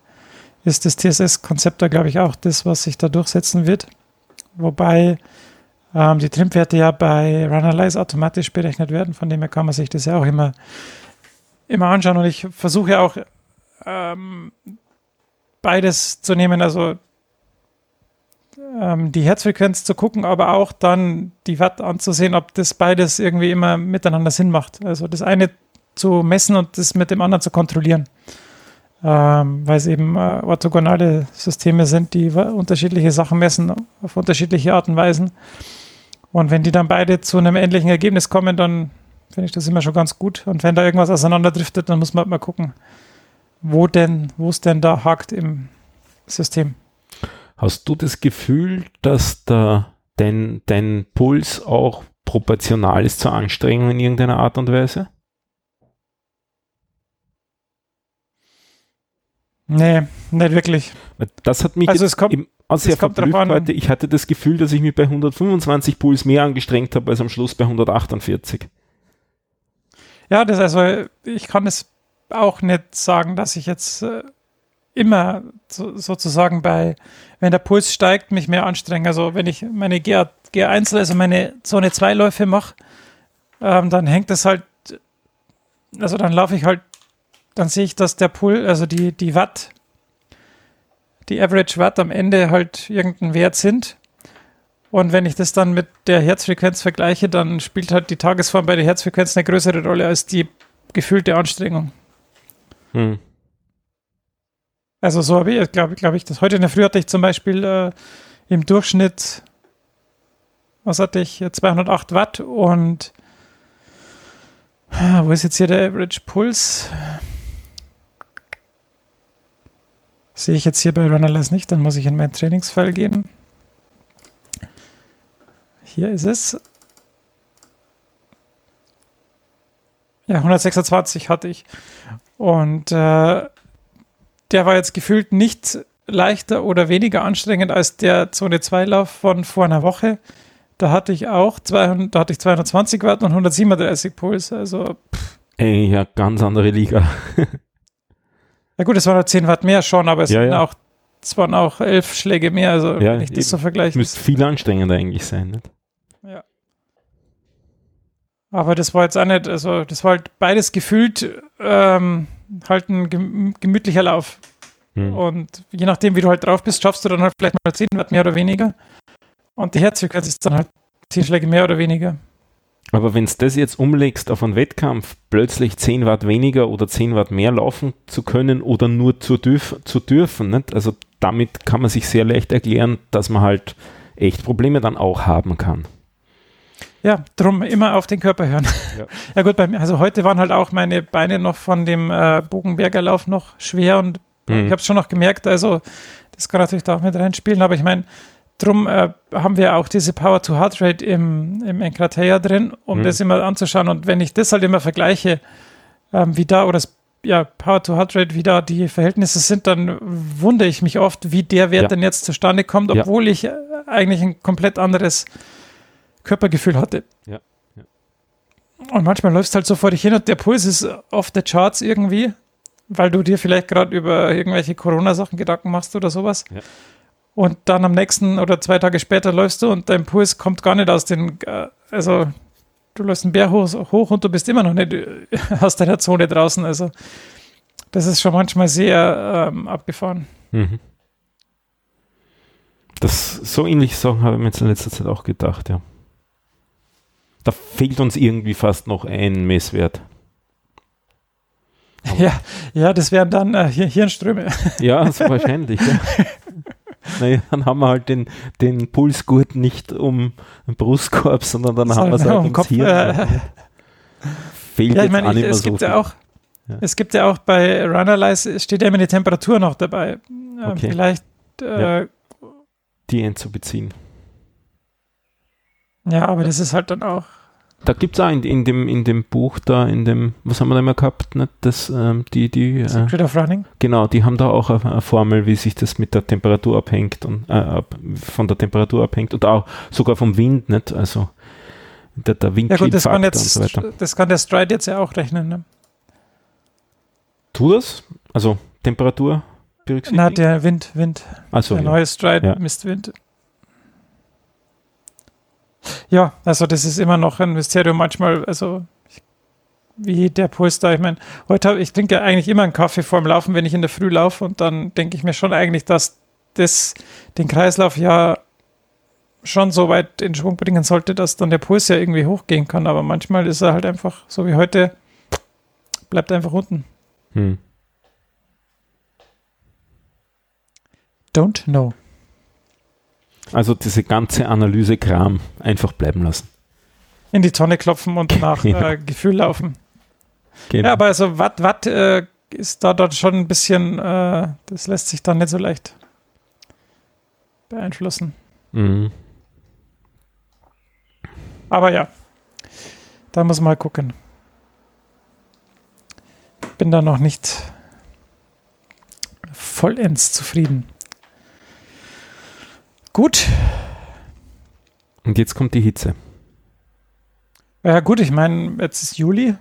ist das TSS-Konzept da, glaube ich, auch das, was sich da durchsetzen wird. Wobei ähm, die Trimwerte ja bei Runalyze automatisch berechnet werden, von dem her kann man sich das ja auch immer, immer anschauen. Und ich versuche ja auch ähm, beides zu nehmen, also ähm, die Herzfrequenz zu gucken, aber auch dann die Watt anzusehen, ob das beides irgendwie immer miteinander Sinn macht. Also das eine zu messen und das mit dem anderen zu kontrollieren. Ähm, weil es eben äh, orthogonale Systeme sind, die unterschiedliche Sachen messen auf unterschiedliche Arten und Weisen. Und wenn die dann beide zu einem ähnlichen Ergebnis kommen, dann finde ich das immer schon ganz gut. Und wenn da irgendwas auseinanderdriftet, dann muss man halt mal gucken, wo denn, wo es denn da hakt im System. Hast du das Gefühl, dass da dein, dein Puls auch proportional ist zur Anstrengung in irgendeiner Art und Weise? Nee, nicht wirklich. Das hat mich also es kommt, im, sehr verblüfft heute. Ich hatte das Gefühl, dass ich mich bei 125 Puls mehr angestrengt habe als am Schluss bei 148. Ja, das also, ich kann es auch nicht sagen, dass ich jetzt äh, immer so, sozusagen bei, wenn der Puls steigt, mich mehr anstrengen. Also wenn ich meine G, 1 also meine Zone 2 Läufe mache, ähm, dann hängt das halt, also dann laufe ich halt, dann sehe ich, dass der Puls, also die, die Watt, die Average Watt am Ende halt irgendein Wert sind. Und wenn ich das dann mit der Herzfrequenz vergleiche, dann spielt halt die Tagesform bei der Herzfrequenz eine größere Rolle als die gefühlte Anstrengung. Hm. Also so habe ich, glaube glaub ich, das heute in der Früh hatte ich zum Beispiel äh, im Durchschnitt was hatte ich? 208 Watt und ah, wo ist jetzt hier der Average Puls? Sehe ich jetzt hier bei Runnerless nicht, dann muss ich in meinen Trainingsfall gehen. Hier ist es. Ja, 126 hatte ich. Und äh, der war jetzt gefühlt nicht leichter oder weniger anstrengend als der Zone 2 Lauf von vor einer Woche. Da hatte ich auch 200, da hatte ich 220 Watt und 137 Puls. Also pff. Ey, ja, ganz andere Liga. <laughs> ja gut, es waren halt 10 Watt mehr schon, aber es, ja, waren, ja. Auch, es waren auch 11 Schläge mehr. Also ja, wenn ich das so vergleiche. Müsste viel anstrengender eigentlich sein. Nicht? Aber das war jetzt auch nicht, also das war halt beides gefühlt ähm, halt ein gemütlicher Lauf. Hm. Und je nachdem, wie du halt drauf bist, schaffst du dann halt vielleicht mal 10 Watt mehr oder weniger. Und die Herzfrequenz ist dann halt 10 Schläge mehr oder weniger. Aber wenn du das jetzt umlegst auf einen Wettkampf, plötzlich 10 Watt weniger oder 10 Watt mehr laufen zu können oder nur zu, dürf, zu dürfen, nicht? also damit kann man sich sehr leicht erklären, dass man halt echt Probleme dann auch haben kann. Ja, drum immer auf den Körper hören. Ja, <laughs> ja gut, bei mir, also heute waren halt auch meine Beine noch von dem äh, Bogenbergerlauf noch schwer und mhm. ich habe es schon noch gemerkt, also das kann natürlich da auch mit reinspielen, aber ich meine, drum äh, haben wir auch diese Power to Heart Rate im, im Enkrateia drin, um mhm. das immer anzuschauen und wenn ich das halt immer vergleiche, ähm, wie da oder das ja, Power to Heart Rate, wie da die Verhältnisse sind, dann wundere ich mich oft, wie der Wert ja. denn jetzt zustande kommt, obwohl ja. ich äh, eigentlich ein komplett anderes Körpergefühl hatte. Ja. ja. Und manchmal läufst du halt so vor dich hin und der Puls ist off the charts irgendwie, weil du dir vielleicht gerade über irgendwelche Corona-Sachen Gedanken machst oder sowas. Ja. Und dann am nächsten oder zwei Tage später läufst du und dein Puls kommt gar nicht aus den, äh, also du läufst einen Bär hoch, hoch und du bist immer noch nicht äh, <laughs> aus deiner Zone draußen. Also das ist schon manchmal sehr ähm, abgefahren. Mhm. Das, so ähnliche Sachen habe ich mir jetzt in letzter Zeit auch gedacht, ja da fehlt uns irgendwie fast noch ein Messwert. Ja, ja, das wären dann äh, Hirnströme. Ja, so wahrscheinlich. ja. <laughs> Naja, dann haben wir halt den, den Pulsgurt nicht um den Brustkorb, sondern dann haben wir es halt um Kopf, Hirn. Äh, <laughs> Fehlt ja, ich meine, ich, es so gibt viel. ja auch, ja. es gibt ja auch bei Runnerlize, steht ja immer die Temperatur noch dabei. Okay. Vielleicht äh, die einzubeziehen. Ja, aber das ist halt dann auch. Da gibt es auch in, in, dem, in dem Buch da, in dem, was haben wir da immer gehabt? Ne? Das, ähm, die, die, äh, Secret of Running? Genau, die haben da auch eine, eine, Formel, wie sich das mit der Temperatur abhängt und äh, von der Temperatur abhängt und auch sogar vom Wind, nicht? Also der, der Wind ja gut, das kann, jetzt, so das kann der Stride jetzt ja auch rechnen, ne? Tu das? Also Temperatur berücksichtigen? Na, der Wind, Wind. Also, der ja. neue Stride ja. misst Wind. Ja, also das ist immer noch ein Mysterium. Manchmal, also wie der Puls da. Ich meine, heute habe ich trinke eigentlich immer einen Kaffee vor dem Laufen, wenn ich in der Früh laufe und dann denke ich mir schon eigentlich, dass das den Kreislauf ja schon so weit in Schwung bringen sollte, dass dann der Puls ja irgendwie hochgehen kann. Aber manchmal ist er halt einfach, so wie heute, bleibt einfach unten. Hm. Don't know. Also diese ganze Analyse-Kram einfach bleiben lassen. In die Tonne klopfen und nach <laughs> ja. äh, Gefühl laufen. Genau. Ja, aber also Watt, Watt äh, ist da dort schon ein bisschen, äh, das lässt sich dann nicht so leicht beeinflussen. Mhm. Aber ja, da muss man mal gucken. Bin da noch nicht vollends zufrieden. Gut. Und jetzt kommt die Hitze. Ja gut, ich meine, jetzt ist Juli.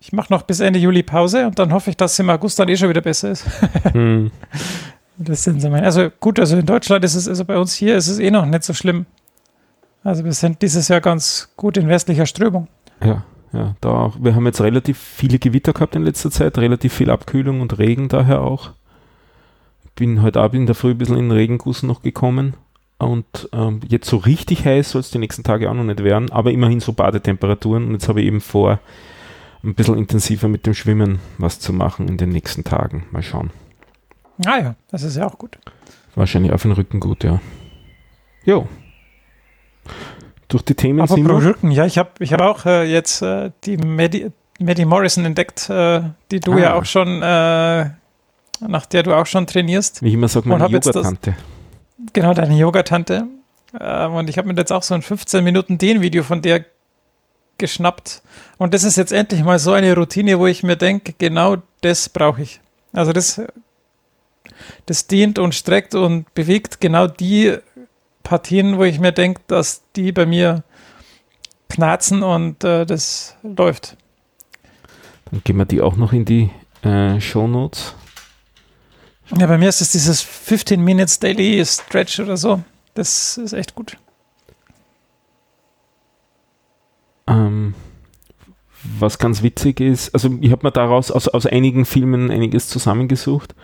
Ich mache noch bis Ende Juli Pause und dann hoffe ich, dass es im August dann eh schon wieder besser ist. <laughs> hm. Das sind so meine. Also gut, also in Deutschland ist es, also bei uns hier ist es eh noch nicht so schlimm. Also wir sind dieses Jahr ganz gut in westlicher Strömung. Ja, ja, da auch. Wir haben jetzt relativ viele Gewitter gehabt in letzter Zeit, relativ viel Abkühlung und Regen daher auch bin heute Abend in der Früh ein bisschen in den Regenguss noch gekommen. Und ähm, jetzt so richtig heiß soll es die nächsten Tage auch noch nicht werden, aber immerhin so Badetemperaturen. Und jetzt habe ich eben vor, ein bisschen intensiver mit dem Schwimmen was zu machen in den nächsten Tagen. Mal schauen. Ah ja, das ist ja auch gut. Wahrscheinlich auf den Rücken gut, ja. Jo. durch die Themen Aber sind wir. Rücken, ja, ich habe ich hab auch äh, jetzt äh, die Maddie, Maddie Morrison entdeckt, äh, die du Ah. ja auch schon, äh, nach der du auch schon trainierst. Wie ich immer sage, meine Yoga-Tante. Genau, deine Yogatante. Ähm, und ich habe mir jetzt auch so ein 15 Minuten den-Video von der geschnappt. Und das ist jetzt endlich mal so eine Routine, wo ich mir denke, genau das brauche ich. Also das, das dehnt und streckt und bewegt genau die Partien, wo ich mir denke, dass die bei mir knarzen und äh, das läuft. Dann gehen wir die auch noch in die äh, Shownotes. Ja, bei mir ist es dieses 15 Minutes Daily Stretch oder so. Das ist echt gut. Ähm, was ganz witzig ist, also ich habe mir daraus aus, aus einigen Filmen einiges zusammengesucht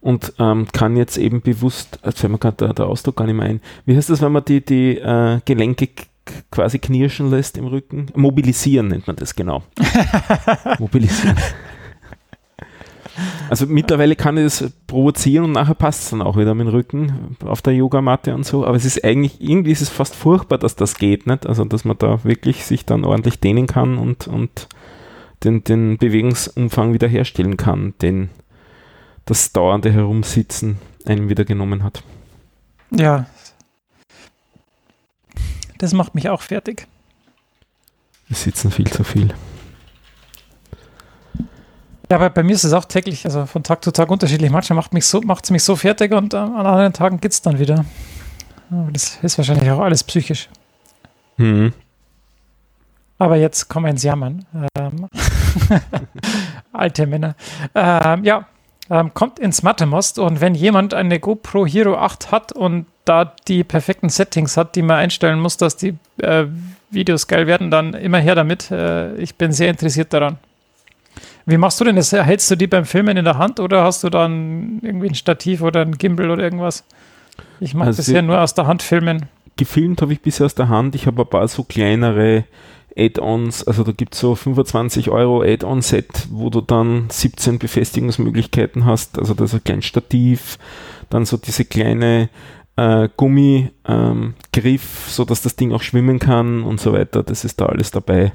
und ähm, kann jetzt eben bewusst, jetzt fällt mir gerade der, der Ausdruck gar nicht mehr ein, wie heißt das, wenn man die, die äh, Gelenke quasi knirschen lässt im Rücken? Mobilisieren nennt man das genau. <laughs> Mobilisieren. Also mittlerweile kann ich das provozieren und nachher passt es dann auch wieder mit dem Rücken auf der Yogamatte und so. Aber es ist eigentlich, irgendwie ist es fast furchtbar, dass das geht, nicht? Also dass man da wirklich sich dann ordentlich dehnen kann und, und den, den Bewegungsumfang wiederherstellen kann, den das dauernde Herumsitzen einem wieder genommen hat. Ja. Das macht mich auch fertig. Wir sitzen viel zu viel. Ja, aber bei mir ist es auch täglich, also von Tag zu Tag unterschiedlich. Manchmal macht mich so, macht's mich so fertig und äh, an anderen Tagen geht's dann wieder. Aber das ist wahrscheinlich auch alles psychisch. Hm. Aber jetzt kommen wir ins Jammern. Ähm, <laughs> alte Männer. Ähm, ja, ähm, kommt ins Mathe-Most und wenn jemand eine GoPro Hero 8 hat und da die perfekten Settings hat, die man einstellen muss, dass die äh, Videos geil werden, dann immer her damit. Äh, ich bin sehr interessiert daran. Wie machst du denn das? Hältst du die beim Filmen in der Hand oder hast du dann irgendwie ein Stativ oder ein Gimbal oder irgendwas? Ich mache Also bisher nur aus der Hand filmen. Gefilmt habe ich bisher aus der Hand. Ich habe ein paar so kleinere Add-ons. Also da gibt es so 25 Euro Add-on-Set, wo du dann 17 Befestigungsmöglichkeiten hast. Also da ist ein kleines Stativ, dann so diese kleine äh, Gummigriff, ähm, Griff, so dass das Ding auch schwimmen kann und so weiter. Das ist da alles dabei.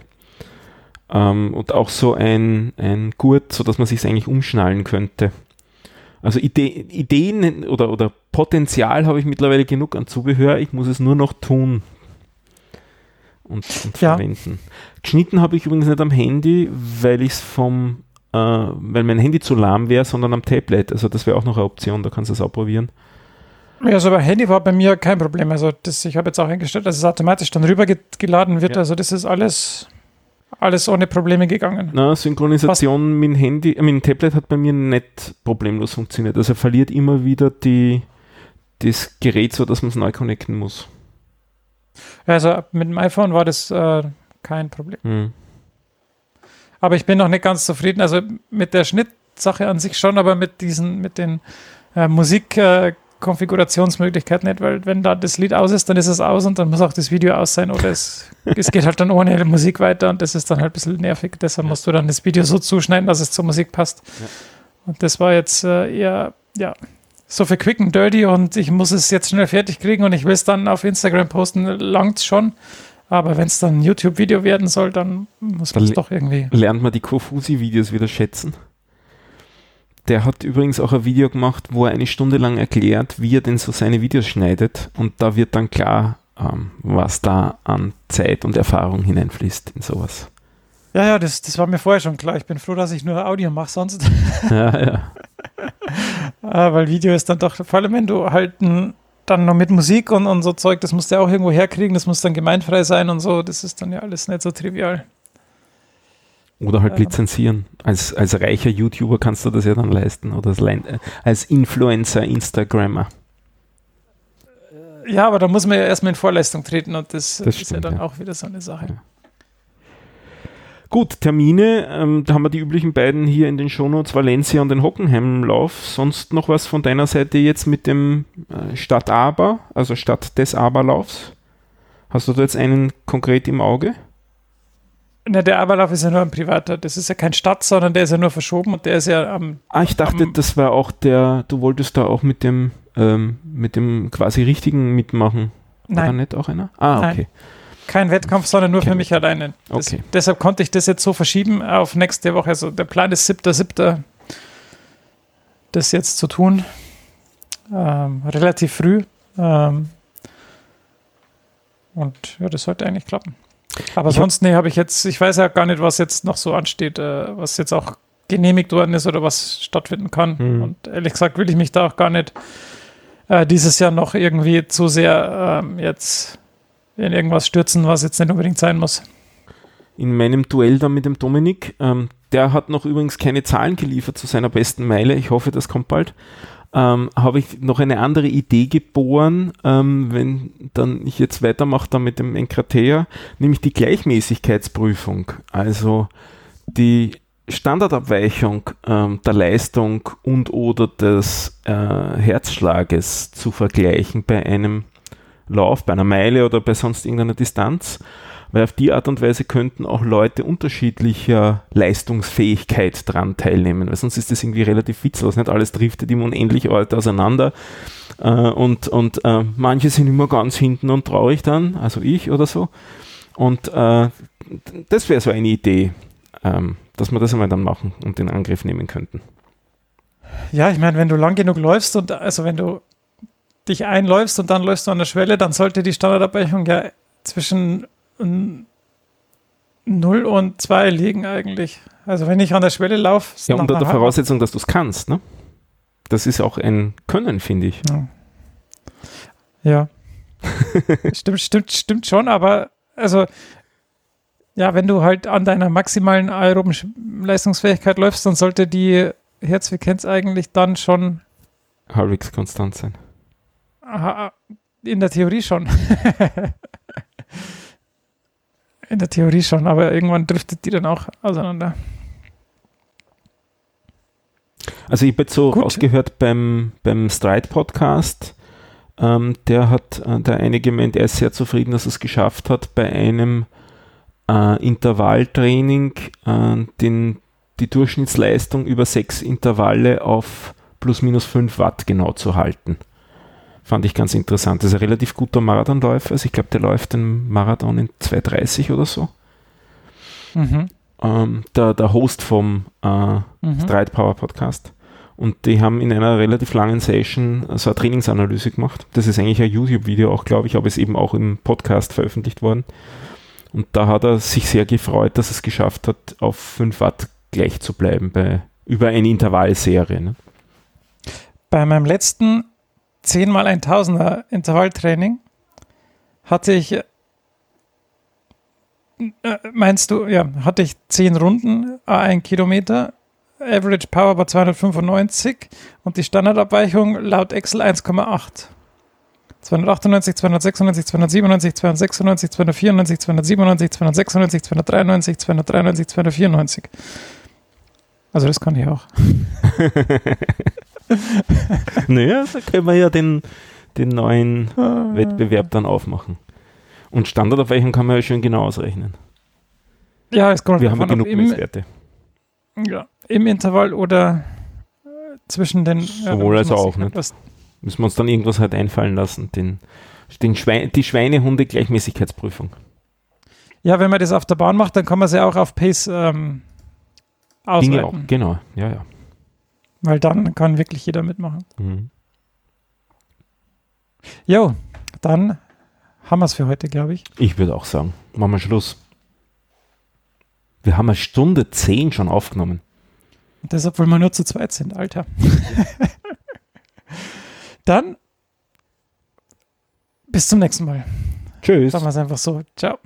Ähm, und auch so ein, ein Gurt, so dass man sich eigentlich umschnallen könnte. Also Ide Ideen oder, oder Potenzial habe ich mittlerweile genug an Zubehör. Ich muss es nur noch tun und, und Ja. verwenden. Geschnitten habe ich übrigens nicht am Handy, weil ich es vom, äh, weil mein Handy zu lahm wäre, sondern am Tablet. Also das wäre auch noch eine Option, da kannst du es auch probieren. Ja, also bei Handy war bei mir kein Problem. Also das, ich habe jetzt auch eingestellt, dass es automatisch dann rübergeladen wird. Ja. Also das ist alles, alles ohne Probleme gegangen. Na, Synchronisation mit dem Handy, äh, mit Tablet hat bei mir nicht problemlos funktioniert. Also er verliert immer wieder die, das Gerät so, dass man es neu connecten muss. Also mit dem iPhone war das äh, kein Problem. Hm. Aber ich bin noch nicht ganz zufrieden. Also mit der Schnittsache an sich schon, aber mit diesen, mit den äh, Musikkonfigurationsmöglichkeiten nicht, weil wenn da das Lied aus ist, dann ist es aus und dann muss auch das Video aus sein oder es, es geht halt dann ohne Musik weiter und das ist dann halt ein bisschen nervig. Deshalb musst du dann das Video so zuschneiden, dass es zur Musik passt. Ja. Und das war jetzt äh, eher, ja, so für quick and dirty und ich muss es jetzt schnell fertig kriegen und ich will es dann auf Instagram posten, langt schon. Aber wenn es dann ein YouTube-Video werden soll, dann muss man es doch irgendwie. lernt man die Kofusi-Videos wieder schätzen. Der hat übrigens auch ein Video gemacht, wo er eine Stunde lang erklärt, wie er denn so seine Videos schneidet. Und da wird dann klar, ähm, was da an Zeit und Erfahrung hineinfließt in sowas. Ja, ja, das, das war mir vorher schon klar. Ich bin froh, dass ich nur Audio mache sonst. <laughs> Ja, ja. Ah, weil Video ist dann doch, vor allem wenn du halt dann noch mit Musik und, und so Zeug, das musst du ja auch irgendwo herkriegen, das muss dann gemeinfrei sein und so. Das ist dann ja alles nicht so trivial. Oder halt Ja. lizenzieren. Als, als reicher YouTuber kannst du das ja dann leisten. Oder als, äh, als Influencer, Instagrammer. Ja, aber da muss man ja erstmal in Vorleistung treten und das, Das ist ja stimmt, dann ja. auch wieder so eine Sache. Ja. Gut, Termine, ähm, da haben wir die üblichen beiden hier in den Shownotes, Valencia und den Hockenheim-Lauf. Sonst noch was von deiner Seite jetzt mit dem äh, Stadt Aber, also Stadt des Aberlaufs? Hast du da jetzt einen konkret im Auge? Na, der Aberlauf ist ja nur ein privater. Das ist ja kein Stadt, sondern der ist ja nur verschoben und der ist ja am. Ah, ich dachte, Am- das war auch der, du wolltest da auch mit dem, ähm, mit dem quasi richtigen mitmachen. War da Nein, nicht auch einer? Ah, Nein. okay. kein Wettkampf, sondern nur Kein für mich alleine. Das, Okay. Deshalb konnte ich das jetzt so verschieben auf nächste Woche. Also der Plan ist 7.7. das jetzt zu tun. Ähm, relativ früh. Ähm, und ja, das sollte eigentlich klappen. Aber Ich sonst, nee, habe ich jetzt, ich weiß ja gar nicht, was jetzt noch so ansteht, äh, was jetzt auch genehmigt worden ist oder was stattfinden kann. Mhm. Und ehrlich gesagt will ich mich da auch gar nicht äh, dieses Jahr noch irgendwie zu sehr ähm, jetzt in irgendwas stürzen, was jetzt nicht unbedingt sein muss. in meinem Duell da mit dem Dominik. Ähm, der hat noch übrigens keine Zahlen geliefert zu seiner besten Meile. Ich hoffe, das kommt bald. Ähm, habe ich noch eine andere Idee geboren, ähm, wenn dann ich jetzt weitermache mit dem Enkratea, nämlich die Gleichmäßigkeitsprüfung. Also die Standardabweichung ähm, der Leistung und oder des äh, Herzschlages zu vergleichen bei einem Lauf, bei einer Meile oder bei sonst irgendeiner Distanz weil auf die Art und Weise könnten auch Leute unterschiedlicher Leistungsfähigkeit dran teilnehmen, weil sonst ist das irgendwie relativ witzlos, nicht alles driftet immer unendlich weit auseinander äh, und, und äh, manche sind immer ganz hinten und traurig dann, also ich oder so und äh, das wäre so eine Idee, ähm, dass wir das einmal dann machen und in Angriff nehmen könnten. Ja, ich meine, wenn du lang genug läufst und also wenn du dich einläufst und dann läufst du an der Schwelle, dann sollte die Standardabweichung ja zwischen 0 und 2 liegen eigentlich. Also wenn ich an der Schwelle laufe, Ja, unter der Voraussetzung, dass du es kannst, ne? Das ist auch ein Können, finde ich. Ja. <laughs> stimmt, stimmt, stimmt schon, aber also ja, wenn du halt an deiner maximalen aeroben Leistungsfähigkeit läufst, dann sollte die Herzfrequenz eigentlich dann schon Halbwegs konstant sein. in der Theorie schon. <laughs> der Theorie schon, aber irgendwann driftet die dann auch auseinander. Also ich habe jetzt so Gut. ausgehört beim, beim Stride-Podcast, ähm, der hat, äh, der eine gemeint, er ist sehr zufrieden, dass er es geschafft hat, bei einem äh, Intervalltraining äh, den, die Durchschnittsleistung über sechs Intervalle auf plus minus 5 Watt genau zu halten. Fand ich ganz interessant. Das ist ein relativ guter Marathonläufer. Also ich glaube, der läuft den Marathon in 2,30 oder so. Mhm. Ähm, der, der Host vom äh, Mhm. Stride Power Podcast. Und die haben in einer relativ langen Session so eine Trainingsanalyse gemacht. Das ist eigentlich ein YouTube-Video auch, glaube ich, aber ist eben auch im Podcast veröffentlicht worden. Und da hat er sich sehr gefreut, dass er es geschafft hat, auf 5 Watt gleich zu bleiben bei, über eine Intervallserie. Ne? Bei meinem letzten 10 mal 1000er Intervalltraining hatte ich, äh, meinst du, ja, hatte ich 10 Runden, äh, ein Kilometer, Average Power war 295 und die Standardabweichung laut Excel 1,8. 298, 296, 297, 296, 294, 297, 296, 293, 293, 294. Also das kann ich auch. <laughs> <laughs> naja, da können wir ja den, den neuen Wettbewerb dann aufmachen. Und Standardabweichung kann man ja schön genau ausrechnen. Ja, es kommt Wir haben ja genug im, Messwerte. ja, im Intervall oder äh, zwischen den. ja, Sowohl da als auch, ne? Müssen wir uns dann irgendwas halt einfallen lassen. Den, den Schwein, die Schweinehunde-Gleichmäßigkeitsprüfung. Ja, wenn man das auf der Bahn macht, dann kann man es ja auch auf Pace ähm, Dinge auch, ausweiten. genau. Ja, ja. Weil dann kann wirklich jeder mitmachen. Mhm. Jo, dann haben wir es für heute, glaube ich. Ich würde auch sagen, machen wir Schluss. Wir haben eine Stunde zehn schon aufgenommen. Und deshalb, weil wir nur zu zweit sind, Alter. <laughs> dann bis zum nächsten Mal. Tschüss. Sagen wir es einfach so. Ciao.